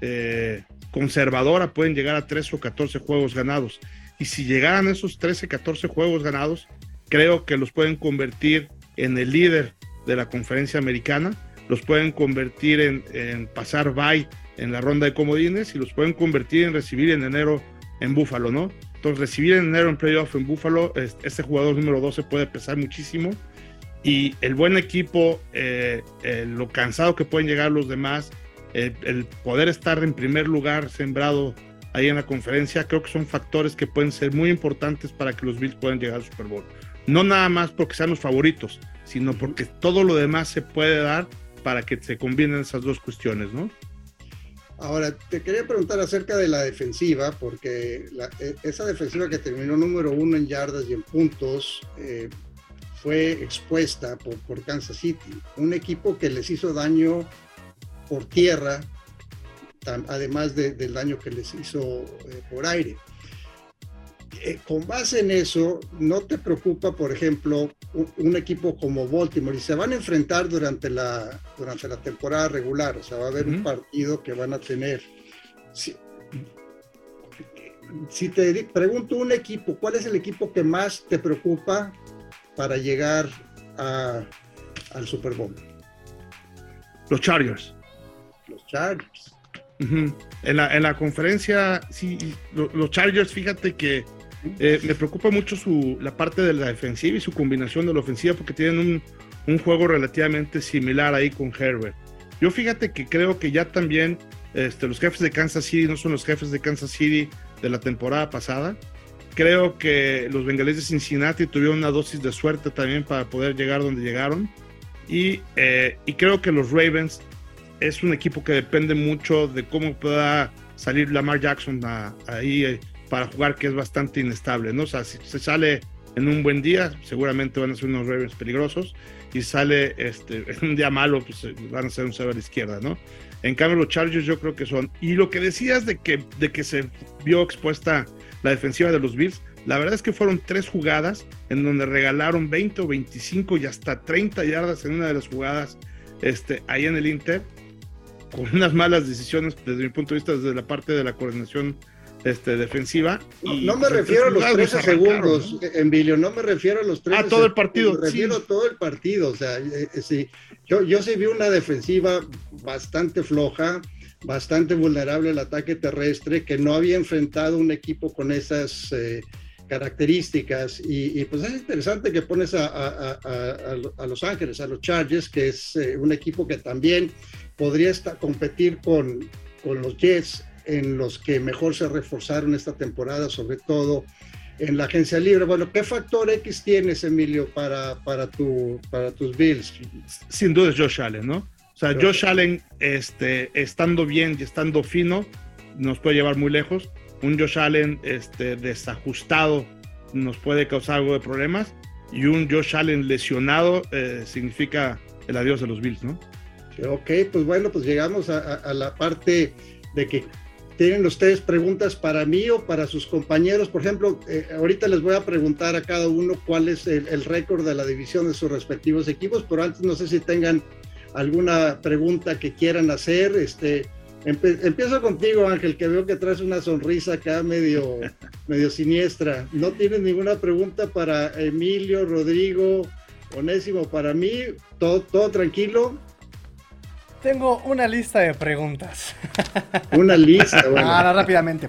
eh, conservadora pueden llegar a 13 o 14 juegos ganados. Y si llegaran esos 13, 14 juegos ganados creo que los pueden convertir en el líder de la conferencia americana los pueden convertir en, en pasar bye en la ronda de comodines y los pueden convertir en recibir en enero en Búfalo, ¿no? Entonces, recibir en enero en playoff en Buffalo, este jugador número 12 puede pesar muchísimo. Y el buen equipo, eh, eh, lo cansado que pueden llegar los demás, eh, el poder estar en primer lugar sembrado ahí en la conferencia, creo que son factores que pueden ser muy importantes para que los Bills puedan llegar al Super Bowl. No nada más porque sean los favoritos, sino porque todo lo demás se puede dar para que se combinen esas dos cuestiones, ¿no? Ahora, te quería preguntar acerca de la defensiva, porque e, esa defensiva que terminó número uno en yardas y en puntos eh, fue expuesta por, Kansas City, un equipo que les hizo daño por tierra, además del daño que les hizo eh, por aire. Eh, con base en eso, ¿no te preocupa, por ejemplo, un, equipo como Baltimore? Y se van a enfrentar durante la, durante la temporada regular, o sea, va a haber un partido que van a tener. Si, te pregunto un equipo, ¿cuál es el equipo que más te preocupa para llegar al Super Bowl? Los Chargers. Los Chargers. en, la, en la conferencia, sí, los Chargers, fíjate que eh, me preocupa mucho su, la parte de la defensiva y su combinación de la ofensiva porque tienen un, juego relativamente similar ahí con Herbert. Yo fíjate que creo que ya también este, los jefes de Kansas City no son los jefes de Kansas City de la temporada pasada. Creo que los bengalíes de Cincinnati tuvieron una dosis de suerte también para poder llegar donde llegaron. Y, eh, y creo que los Ravens es un equipo que depende mucho de cómo pueda salir Lamar Jackson ahí eh, para jugar que es bastante inestable, ¿no? O sea, si se sale en un buen día, seguramente van a ser unos Ravens peligrosos, y sale este, en un día malo, pues eh, van a ser un cero a la izquierda, ¿no? En cambio, los Chargers yo creo que son. Y lo que decías de que, de que se vio expuesta la defensiva de los Bills, la verdad es que fueron tres jugadas en donde regalaron 20 o 25 y hasta 30 yardas en una de las jugadas este, ahí en el Inter, con unas malas decisiones desde mi punto de vista, desde la parte de la coordinación este, defensiva. no, me refiero a los 13 segundos, ¿no? Emilio, no me refiero a los 13 A todo el partido. Me refiero a todo el partido. O sea, eh, eh, sí, yo, yo sí vi una defensiva bastante floja, bastante vulnerable al ataque terrestre, que no había enfrentado un equipo con esas. Eh, características. Y, pues es interesante que pones a, Los Ángeles, a los Chargers, que es eh, un equipo que también podría estar, competir con, con los Jets, en los que mejor se reforzaron esta temporada, sobre todo en la agencia libre. Bueno, ¿qué factor X tienes, Emilio, para, para, tu, para tus Bills? Sin duda es Josh Allen, ¿no? O sea, Josh Allen, este, estando bien y estando fino, nos puede llevar muy lejos. Un Josh Allen este, desajustado nos puede causar algo de problemas. Y un Josh Allen lesionado eh, significa el adiós de los Bills, ¿no? Ok, pues bueno, pues llegamos a la parte de que ¿Tienen ustedes preguntas para mí o para sus compañeros? Por ejemplo, eh, ahorita les voy a preguntar a cada uno cuál es el, récord de la división de sus respectivos equipos, pero antes no sé si tengan alguna pregunta que quieran hacer. Este, empiezo contigo, Ángel, que veo que traes una sonrisa acá medio, medio siniestra. ¿No tienes ninguna pregunta para Emilio, Rodrigo, Onésimo? Para mí, todo, todo tranquilo. Tengo una lista de preguntas. Una lista, bueno. Ahora, rápidamente.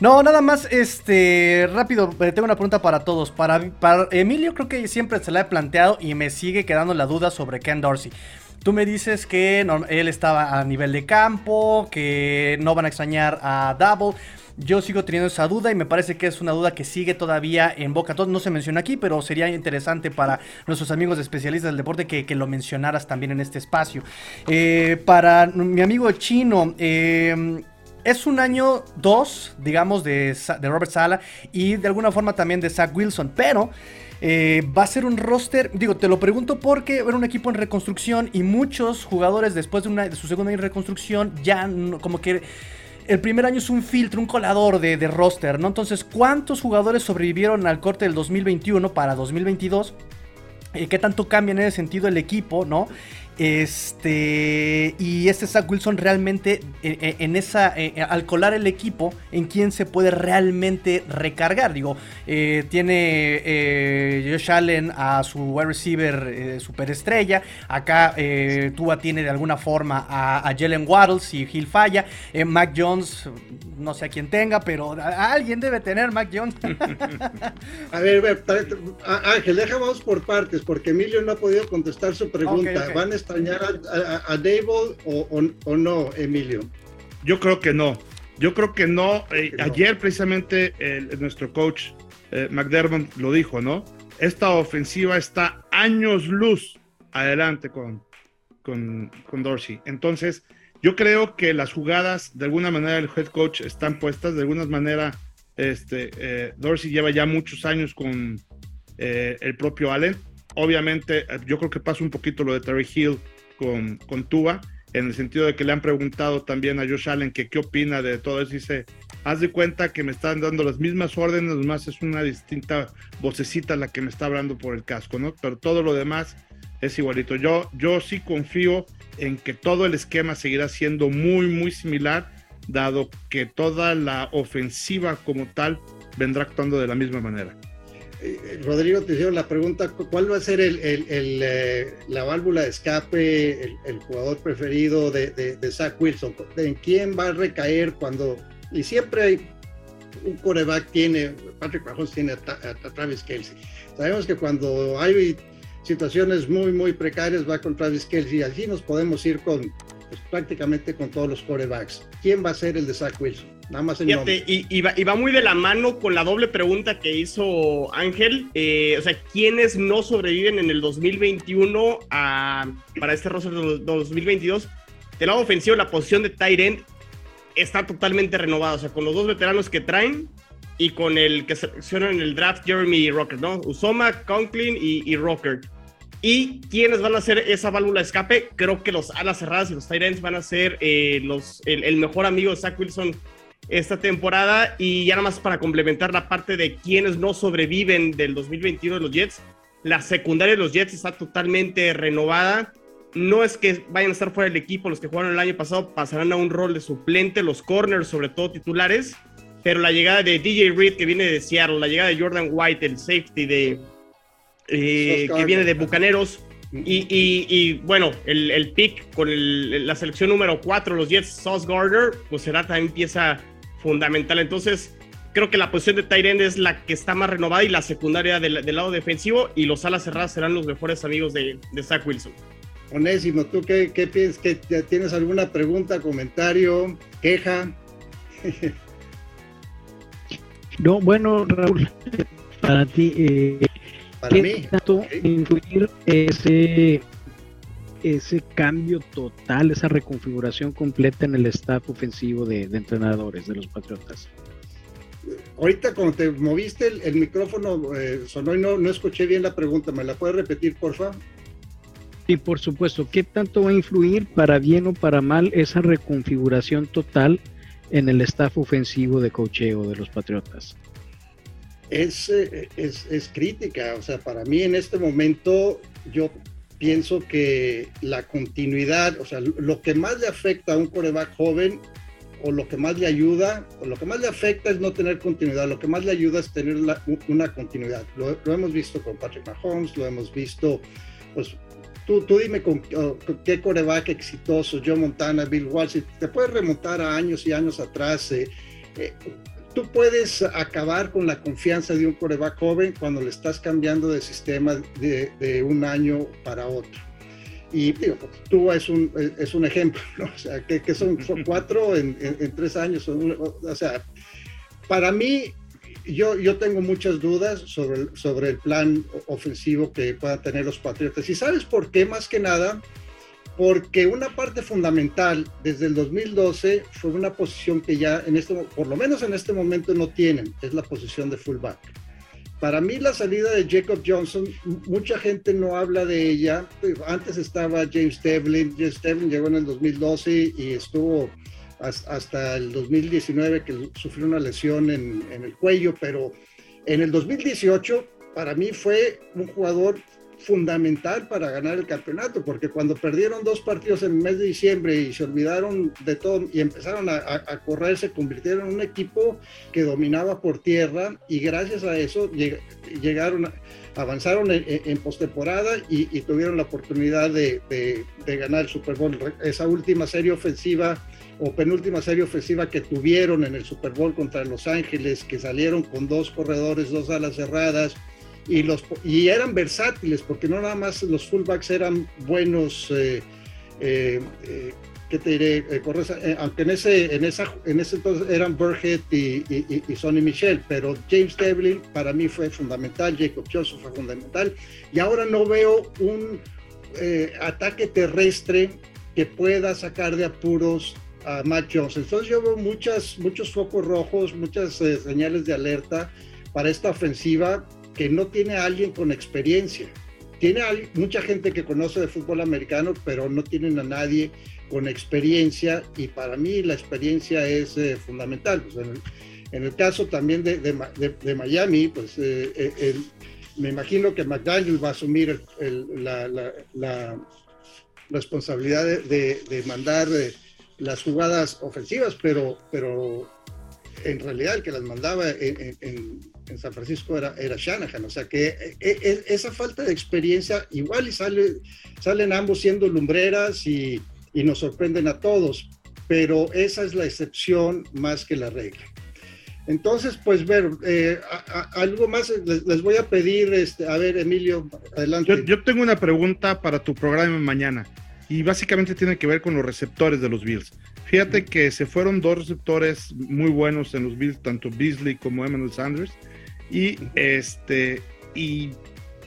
No, nada más, este, rápido, eh, tengo una pregunta para todos. Para, para Emilio creo que siempre se la he planteado y me sigue quedando la duda sobre Ken Dorsey. Tú me dices que él estaba a nivel de campo, que no van a extrañar a Double. Yo sigo teniendo esa duda y me parece que es una duda que sigue todavía en boca. No se menciona aquí, pero sería interesante para nuestros amigos especialistas del deporte que, lo mencionaras también en este espacio. Eh, para mi amigo chino, eh, es un año 2, digamos, de, de, Robert Sala y de alguna forma también de Zach Wilson, pero eh, va a ser un roster, digo, te lo pregunto porque era un equipo en reconstrucción y muchos jugadores después de, una, de su segunda reconstrucción ya como que el primer año es un filtro, un colador de, roster, ¿no? Entonces, ¿cuántos jugadores sobrevivieron al corte del 2021 para 2022? Eh, ¿Qué tanto cambia en ese sentido el equipo, no? Este, y este Zach Wilson realmente eh, eh, en esa, eh, al colar el equipo, en quién se puede realmente recargar. Digo, tiene Josh Allen a su wide receiver superestrella. Acá Tua tiene de alguna forma a, Jalen Waddles y Gil falla. Mac Jones, no sé a quién tenga, pero alguien debe tener Mac Jones. a ver, Ángel, dejamos por partes, porque Emilio no ha podido contestar su pregunta. Van a extrañar a, a, Dable o, no, Emilio? Yo creo que no. Yo creo que no. Eh, ayer precisamente nuestro coach eh, McDermott lo dijo, ¿no? Esta ofensiva está años luz adelante con, con, con Dorsey. Entonces, yo creo que las jugadas, de alguna manera, el head coach están puestas, de alguna manera, este, eh, Dorsey lleva ya muchos años con el propio Allen Obviamente, eh, yo creo que pasa un poquito lo de Terry Hill con, con Tua, en el sentido de que le han preguntado también a Josh Allen que qué opina de todo eso. Dice, haz de cuenta que me están dando las mismas órdenes, más es una distinta vocecita la que me está hablando por el casco, ¿no? Pero todo lo demás es igualito. Yo, yo sí confío en que todo el esquema seguirá siendo muy, muy similar, dado que toda la ofensiva como tal vendrá actuando de la misma manera. Eh, Rodrigo, te hicieron la pregunta, ¿cuál va a ser el, eh, la válvula de escape, el, jugador preferido de, de, Zach Wilson? ¿En quién va a recaer cuando... Y siempre hay un coreback, tiene, Patrick Mahomes tiene a, Travis Kelsey. Sabemos que cuando hay situaciones muy, muy precarias va con Travis Kelsey. Allí nos podemos ir con pues, prácticamente con todos los corebacks. ¿Quién va a ser el de Zach Wilson? Nada más el y, va, muy de la mano con la doble pregunta que hizo Ángel. Eh, o sea, ¿quiénes no sobreviven en el 2021 a, para este roster de 2022? Del lado ofensivo, la posición de Tyrant está totalmente renovada. O sea, con los dos veteranos que traen y con el que seleccionan en el draft Jeremy Rocker, ¿no? Usoma, Conklin y, y Rocker. ¿Y quiénes van a hacer esa válvula de escape? Creo que los alas cerradas y los Tyrants van a ser eh, los, el, mejor amigo de Zach Wilson esta temporada. Y ya nada más para complementar la parte de quienes no sobreviven del 2021 de los Jets, la secundaria de los Jets está totalmente renovada. No es que vayan a estar fuera del equipo, los que jugaron el año pasado pasarán a un rol de suplente, los corners, sobre todo titulares. Pero la llegada de DJ Reed, que viene de Seattle, la llegada de Jordan White, el safety de, eh, que viene de Bucaneros. Y, bueno, el, el, pick con la selección número 4, los Jets, Sauce Gardner, pues será también pieza fundamental. Entonces, creo que la posición de Tyrend es la que está más renovada y la secundaria del, lado defensivo y los alas cerradas serán los mejores amigos de, de Zach Wilson. Onésimo, ¿tú qué, qué piensas? ¿Que ¿Tienes alguna pregunta, comentario, queja? no, bueno, Raúl, para ti, eh, para ¿qué tanto influir ese, ese cambio total, esa reconfiguración completa en el staff ofensivo de, entrenadores de los Patriotas? Ahorita cuando te moviste el, micrófono eh, sonó y no, no escuché bien la pregunta, ¿me la puedes repetir, por favor? Y por supuesto, ¿qué tanto va a influir para bien o para mal esa reconfiguración total en el staff ofensivo de cocheo de los Patriotas? Es, eh, es, es, crítica, o sea, para mí en este momento yo pienso que la continuidad, o sea, lo que más le afecta a un coreback joven o lo que más le ayuda, o lo que más le afecta es no tener continuidad, lo que más le ayuda es tener una continuidad. Lo, hemos visto con Patrick Mahomes, lo hemos visto pues, Tú, dime con, qué coreback exitoso, Joe Montana, Bill Walsh, te puedes remontar a años y años atrás. Eh, eh, tú puedes acabar con la confianza de un coreback joven cuando le estás cambiando de sistema de, un año para otro. Y digo, tú es un, es un ejemplo, ¿no? O sea, que, son, cuatro en, tres años. O sea, para mí yo, yo tengo muchas dudas sobre el, sobre el plan ofensivo que puedan tener los Patriotas. ¿Y sabes por qué? Más que nada, porque una parte fundamental desde el 2012 fue una posición que ya, en este, por lo menos en este momento, no tienen, es la posición de fullback. Para mí la salida de Jacob Johnson, mucha gente no habla de ella. Antes estaba James Devlin, James Devlin llegó en el 2012 y estuvo hasta el 2019 que sufrió una lesión en, el cuello, pero en el 2018 para mí fue un jugador fundamental para ganar el campeonato, porque cuando perdieron dos partidos en el mes de diciembre y se olvidaron de todo y empezaron a, correr, se convirtieron en un equipo que dominaba por tierra y gracias a eso llegaron, avanzaron en, postemporada y, tuvieron la oportunidad de ganar el Super Bowl. Esa última serie ofensiva o penúltima serie ofensiva que tuvieron en el Super Bowl contra Los Ángeles, que salieron con dos corredores, dos alas cerradas, y, los, y eran versátiles, porque no nada más los fullbacks eran buenos, eh, eh, eh ¿qué te diré? Eh, aunque en ese, en, esa, en ese entonces eran Burhead y, y, Sonny Michel, pero James Devlin para mí fue fundamental, Jacob Johnson fue fundamental, y ahora no veo un ataque terrestre que pueda sacar de apuros a Matt Jones. Entonces yo veo muchas, muchos focos rojos, muchas eh, señales de alerta para esta ofensiva que no tiene a alguien con experiencia. Tiene mucha gente que conoce de fútbol americano, pero no tienen a nadie con experiencia y para mí la experiencia es eh, fundamental. Pues, en, el, caso también de, Miami, pues eh, me imagino que McDaniel va a asumir la, responsabilidad de, mandar las jugadas ofensivas, pero, en realidad el que las mandaba en, San Francisco era, era Shanahan. O sea que e, e, esa falta de experiencia, igual y sale, salen ambos siendo lumbreras y, y nos sorprenden a todos, pero esa es la excepción más que la regla. Entonces, pues ver, eh, algo más les, voy a pedir, este, a ver, Emilio, adelante. Yo, yo, tengo una pregunta para tu programa mañana y básicamente tiene que ver con los receptores de los Bills. Fíjate que se fueron dos receptores muy buenos en los Bills, tanto Beasley como Emmanuel Sanders, y este y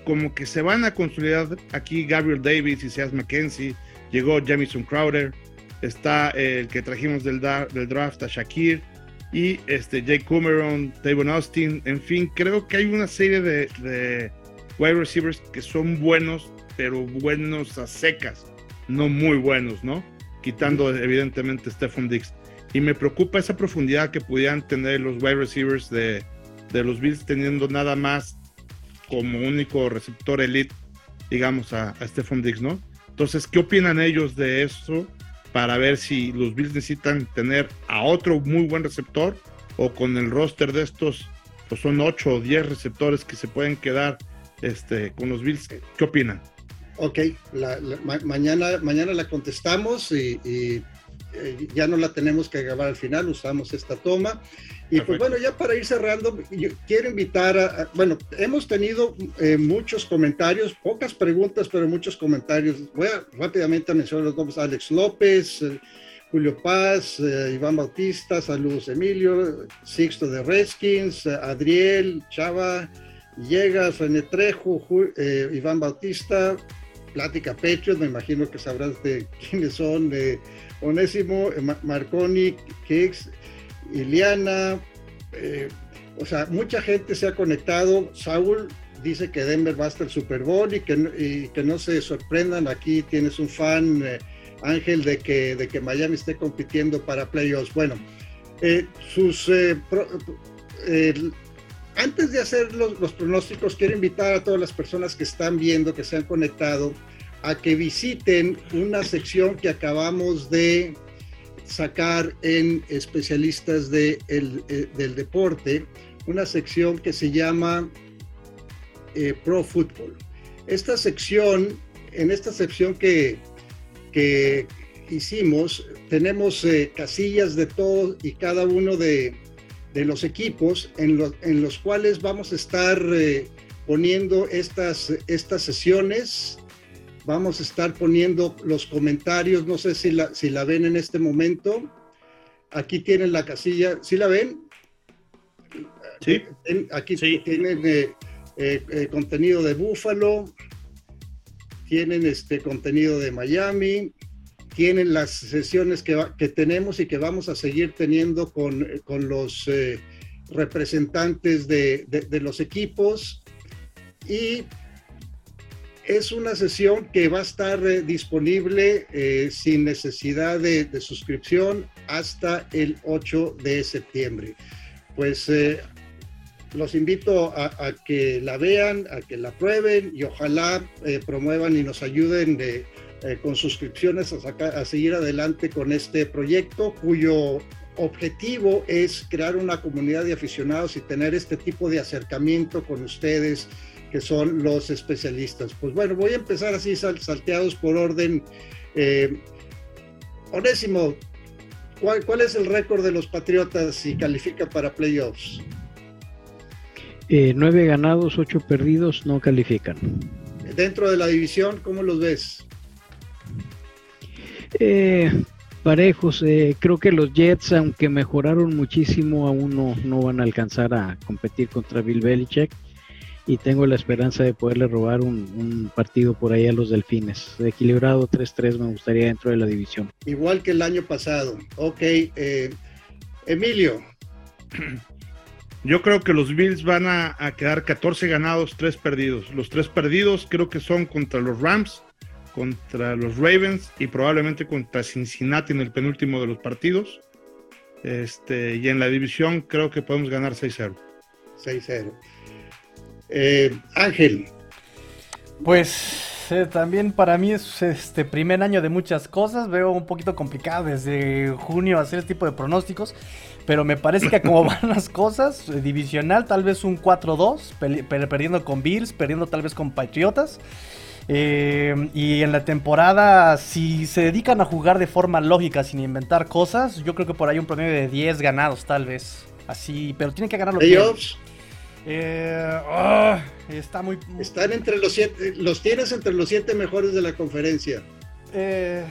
como que se van a consolidar aquí Gabriel Davis y Seas McKenzie, llegó Jamison Crowder, está el que trajimos del, draft a Shakir y este Jake Davon Austin, en fin, creo que hay una serie de, de wide receivers que son buenos, pero buenos a secas no muy buenos, ¿no? Quitando evidentemente Stephon Dix. Y me preocupa esa profundidad que pudieran tener los wide receivers de, los Bills teniendo nada más como único receptor elite, digamos, a, a Stephon Dix, ¿no? Entonces, ¿qué opinan ellos de eso para ver si los Bills necesitan tener a otro muy buen receptor o con el roster de estos, pues son 8 o 10 receptores que se pueden quedar este, con los Bills? ¿Qué opinan? Ok, mañana, mañana la contestamos y, eh, ya no la tenemos que grabar al final, usamos esta toma. Y pues bueno, ya para ir cerrando, yo quiero invitar a, bueno, hemos tenido eh, muchos comentarios, pocas preguntas, pero muchos comentarios. Voy a rápidamente mencionar los nombres, Alex López, eh, Julio Paz, eh, Iván Bautista, saludos Emilio, Sixto de Redskins, Adriel, Chava, Llegas, René Trejo, Iván Bautista, Plática Pechos, me imagino que sabrás de quiénes son, Onésimo, Marconi, Kicks, Iliana, eh, o sea, mucha gente se ha conectado. Saúl dice que Denver va hasta el Super Bowl y que, que no se sorprendan. Aquí tienes un fan, eh, Ángel, de que, de que Miami esté compitiendo para playoffs. Bueno, eh, sus, antes de hacer los, pronósticos, quiero invitar a todas las personas que están viendo, que se han conectado, a que visiten una sección que acabamos de sacar en especialistas eh, del deporte una sección que se llama eh, Pro Football. Esta sección, en esta sección que, que hicimos, tenemos eh, casillas de todos y cada uno de, de los equipos en, en, los cuales vamos a estar poniendo estas, estas sesiones Vamos a estar poniendo los comentarios, no sé si la, si la ven en este momento. Aquí tienen la casilla, ¿sí la ven? Sí. Aquí tienen eh, eh, eh, contenido de Búfalo, tienen este contenido de Miami, tienen las sesiones que, tenemos y que vamos a seguir teniendo con, con los representantes de, de, de, los equipos. Y es una sesión que va a estar eh, disponible eh, sin necesidad de, suscripción hasta el 8 de septiembre. Pues eh, los invito a, que la vean, a que la prueben y ojalá promuevan y nos ayuden con suscripciones a, a seguir adelante con este proyecto cuyo objetivo es crear una comunidad de aficionados y tener este tipo de acercamiento con ustedes que son los especialistas. Pues bueno, voy a empezar así salteados por orden. Eh, Onésimo, ¿cuál, ¿cuál, es el récord de los Patriotas si califica para playoffs? Eh, nueve ganados, ocho perdidos, no califican. Dentro de la división, ¿cómo los ves? Eh, parejos, eh, creo que los Jets, aunque mejoraron muchísimo, aún no, no van a alcanzar a competir contra Bill Belichick y tengo la esperanza de poderle robar un, partido por ahí a los Delfines. Equilibrado 3-3 me gustaría dentro de la división. Igual que el año pasado. Ok, eh, Emilio. Yo creo que los Bills van a, quedar 14 ganados, 3 perdidos. Los 3 perdidos creo que son contra los Rams, contra los Ravens y probablemente contra Cincinnati en el penúltimo de los partidos. Este, y en la división creo que podemos ganar 6-0. 6-0. Eh, Ángel. Pues eh, también para mí es este primer año de muchas cosas. Veo un poquito complicado desde junio hacer este tipo de pronósticos. Pero me parece que como van las cosas, eh, divisional, tal vez un 4-2, perdiendo con Bills, perdiendo tal vez con Patriotas. Y en la temporada, si se dedican a jugar de forma lógica, sin inventar cosas, yo creo que por ahí un promedio de 10 ganados, tal vez. Así, pero tienen que ganar los eh, ah, está muy. Están entre los siete. Los tienes entre los siete mejores de la conferencia. Eh,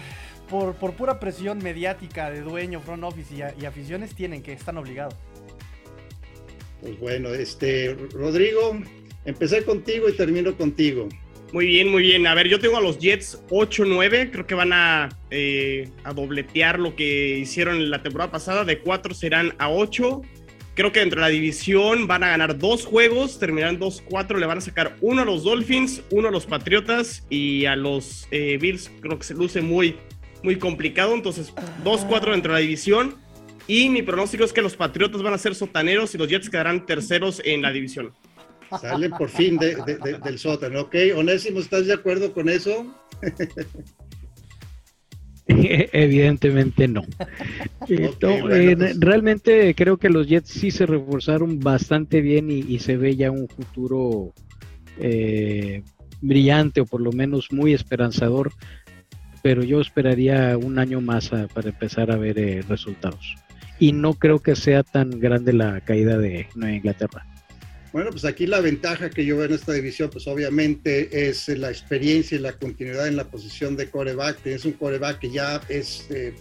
por, pura presión mediática de dueño, front office y, aficiones, tienen que, están obligados. Pues bueno, este, Rodrigo, empecé contigo y termino contigo. Muy bien, muy bien. A ver, yo tengo a los Jets 8-9. Creo que van a, eh, a dobletear lo que hicieron la temporada pasada. De 4 serán a 8. Creo que dentro de la división van a ganar dos juegos, terminarán 2-4, le van a sacar uno a los Dolphins, uno a los Patriotas y a los eh, Bills creo que se luce muy, muy complicado. Entonces, 2-4 dentro de la división. Y mi pronóstico es que los Patriotas van a ser sotaneros y los Jets quedarán terceros en la división. Salen por fin del sótano, ¿ok? Onésimo, ¿estás de acuerdo con eso? Evidentemente no. Eh, realmente creo que los Jets sí se reforzaron bastante bien y, se ve ya un futuro eh, brillante o por lo menos muy esperanzador, pero yo esperaría un año más para empezar a ver eh, resultados. y no creo que sea tan grande la caída de Nueva Inglaterra. Bueno, pues aquí la ventaja que yo veo en esta división, pues obviamente es la experiencia y la continuidad en la posición de coreback. Tienes un coreback que ya es eh,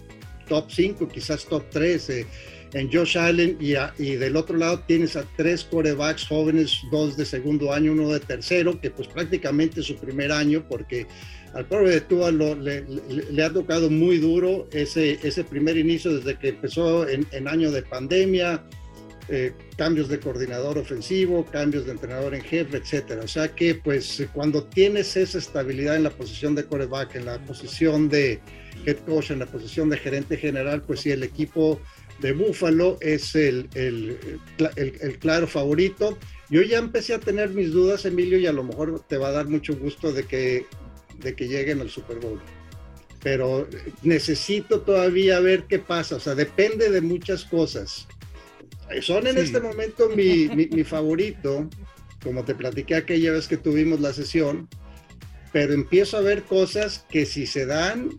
top 5, quizás top 3 eh, en Josh Allen y, y, del otro lado tienes a tres corebacks jóvenes, dos de segundo año, uno de tercero, que pues prácticamente es su primer año porque al pobre de Tua le, ha tocado muy duro ese, ese primer inicio desde que empezó en, en año de pandemia, eh, cambios de coordinador ofensivo, cambios de entrenador en jefe, etcétera. O sea que, pues, cuando tienes esa estabilidad en la posición de coreback, en la posición de head coach, en la posición de gerente general, pues sí, el equipo de Buffalo es el, el, el, claro favorito. Yo ya empecé a tener mis dudas, Emilio, y a lo mejor te va a dar mucho gusto de que, de que lleguen al Super Bowl. Pero necesito todavía ver qué pasa, o sea, depende de muchas cosas. Son en este momento mi, mi, favorito, como te platiqué aquella vez que tuvimos la sesión, pero empiezo a ver cosas que si se dan,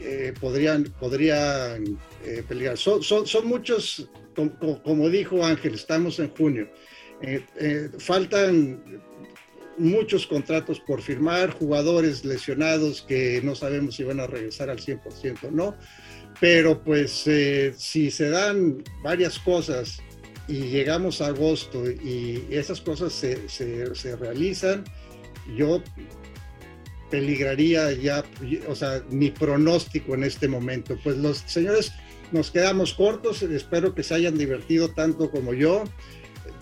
eh, podrían, podrían eh, pelear. Son, son, son muchos, como, dijo Ángel, estamos en junio. Eh, faltan muchos contratos por firmar, jugadores lesionados que no sabemos si van a regresar al 100% o no pero pues eh, si se dan varias cosas y llegamos a agosto y esas cosas se, se, realizan, yo peligraría ya, o sea, mi pronóstico en este momento. Pues los señores nos quedamos cortos, espero que se hayan divertido tanto como yo.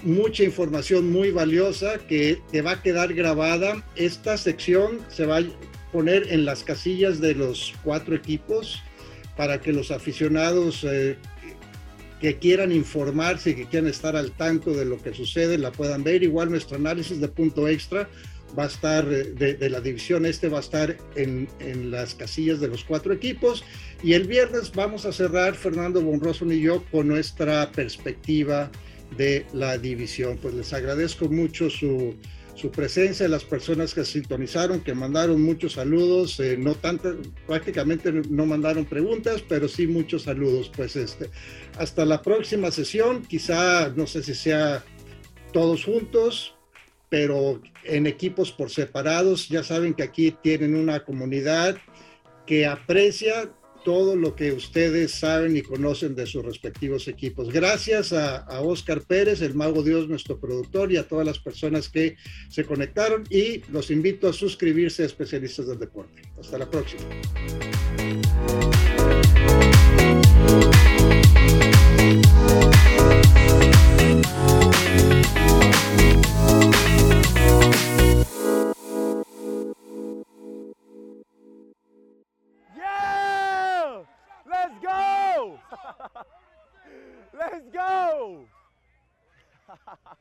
Mucha información muy valiosa que, que va a quedar grabada. Esta sección se va a poner en las casillas de los cuatro equipos para que los aficionados eh, que quieran informarse y que quieran estar al tanto de lo que sucede la puedan ver. Igual nuestro análisis de punto extra va a estar, eh, de, la división este va a estar en, en, las casillas de los cuatro equipos. Y el viernes vamos a cerrar, Fernando Bonroso y yo, con nuestra perspectiva de la división. Pues les agradezco mucho su su presencia, las personas que sintonizaron, que mandaron muchos saludos, eh, no tanto, prácticamente no mandaron preguntas, pero sí muchos saludos. Pues este, hasta la próxima sesión, quizá no sé si sea todos juntos, pero en equipos por separados. Ya saben que aquí tienen una comunidad que aprecia todo lo que ustedes saben y conocen de sus respectivos equipos. Gracias a, Oscar Pérez, el Mago Dios, nuestro productor, y a todas las personas que se conectaron y los invito a suscribirse a Especialistas del Deporte. Hasta la próxima. Let's go!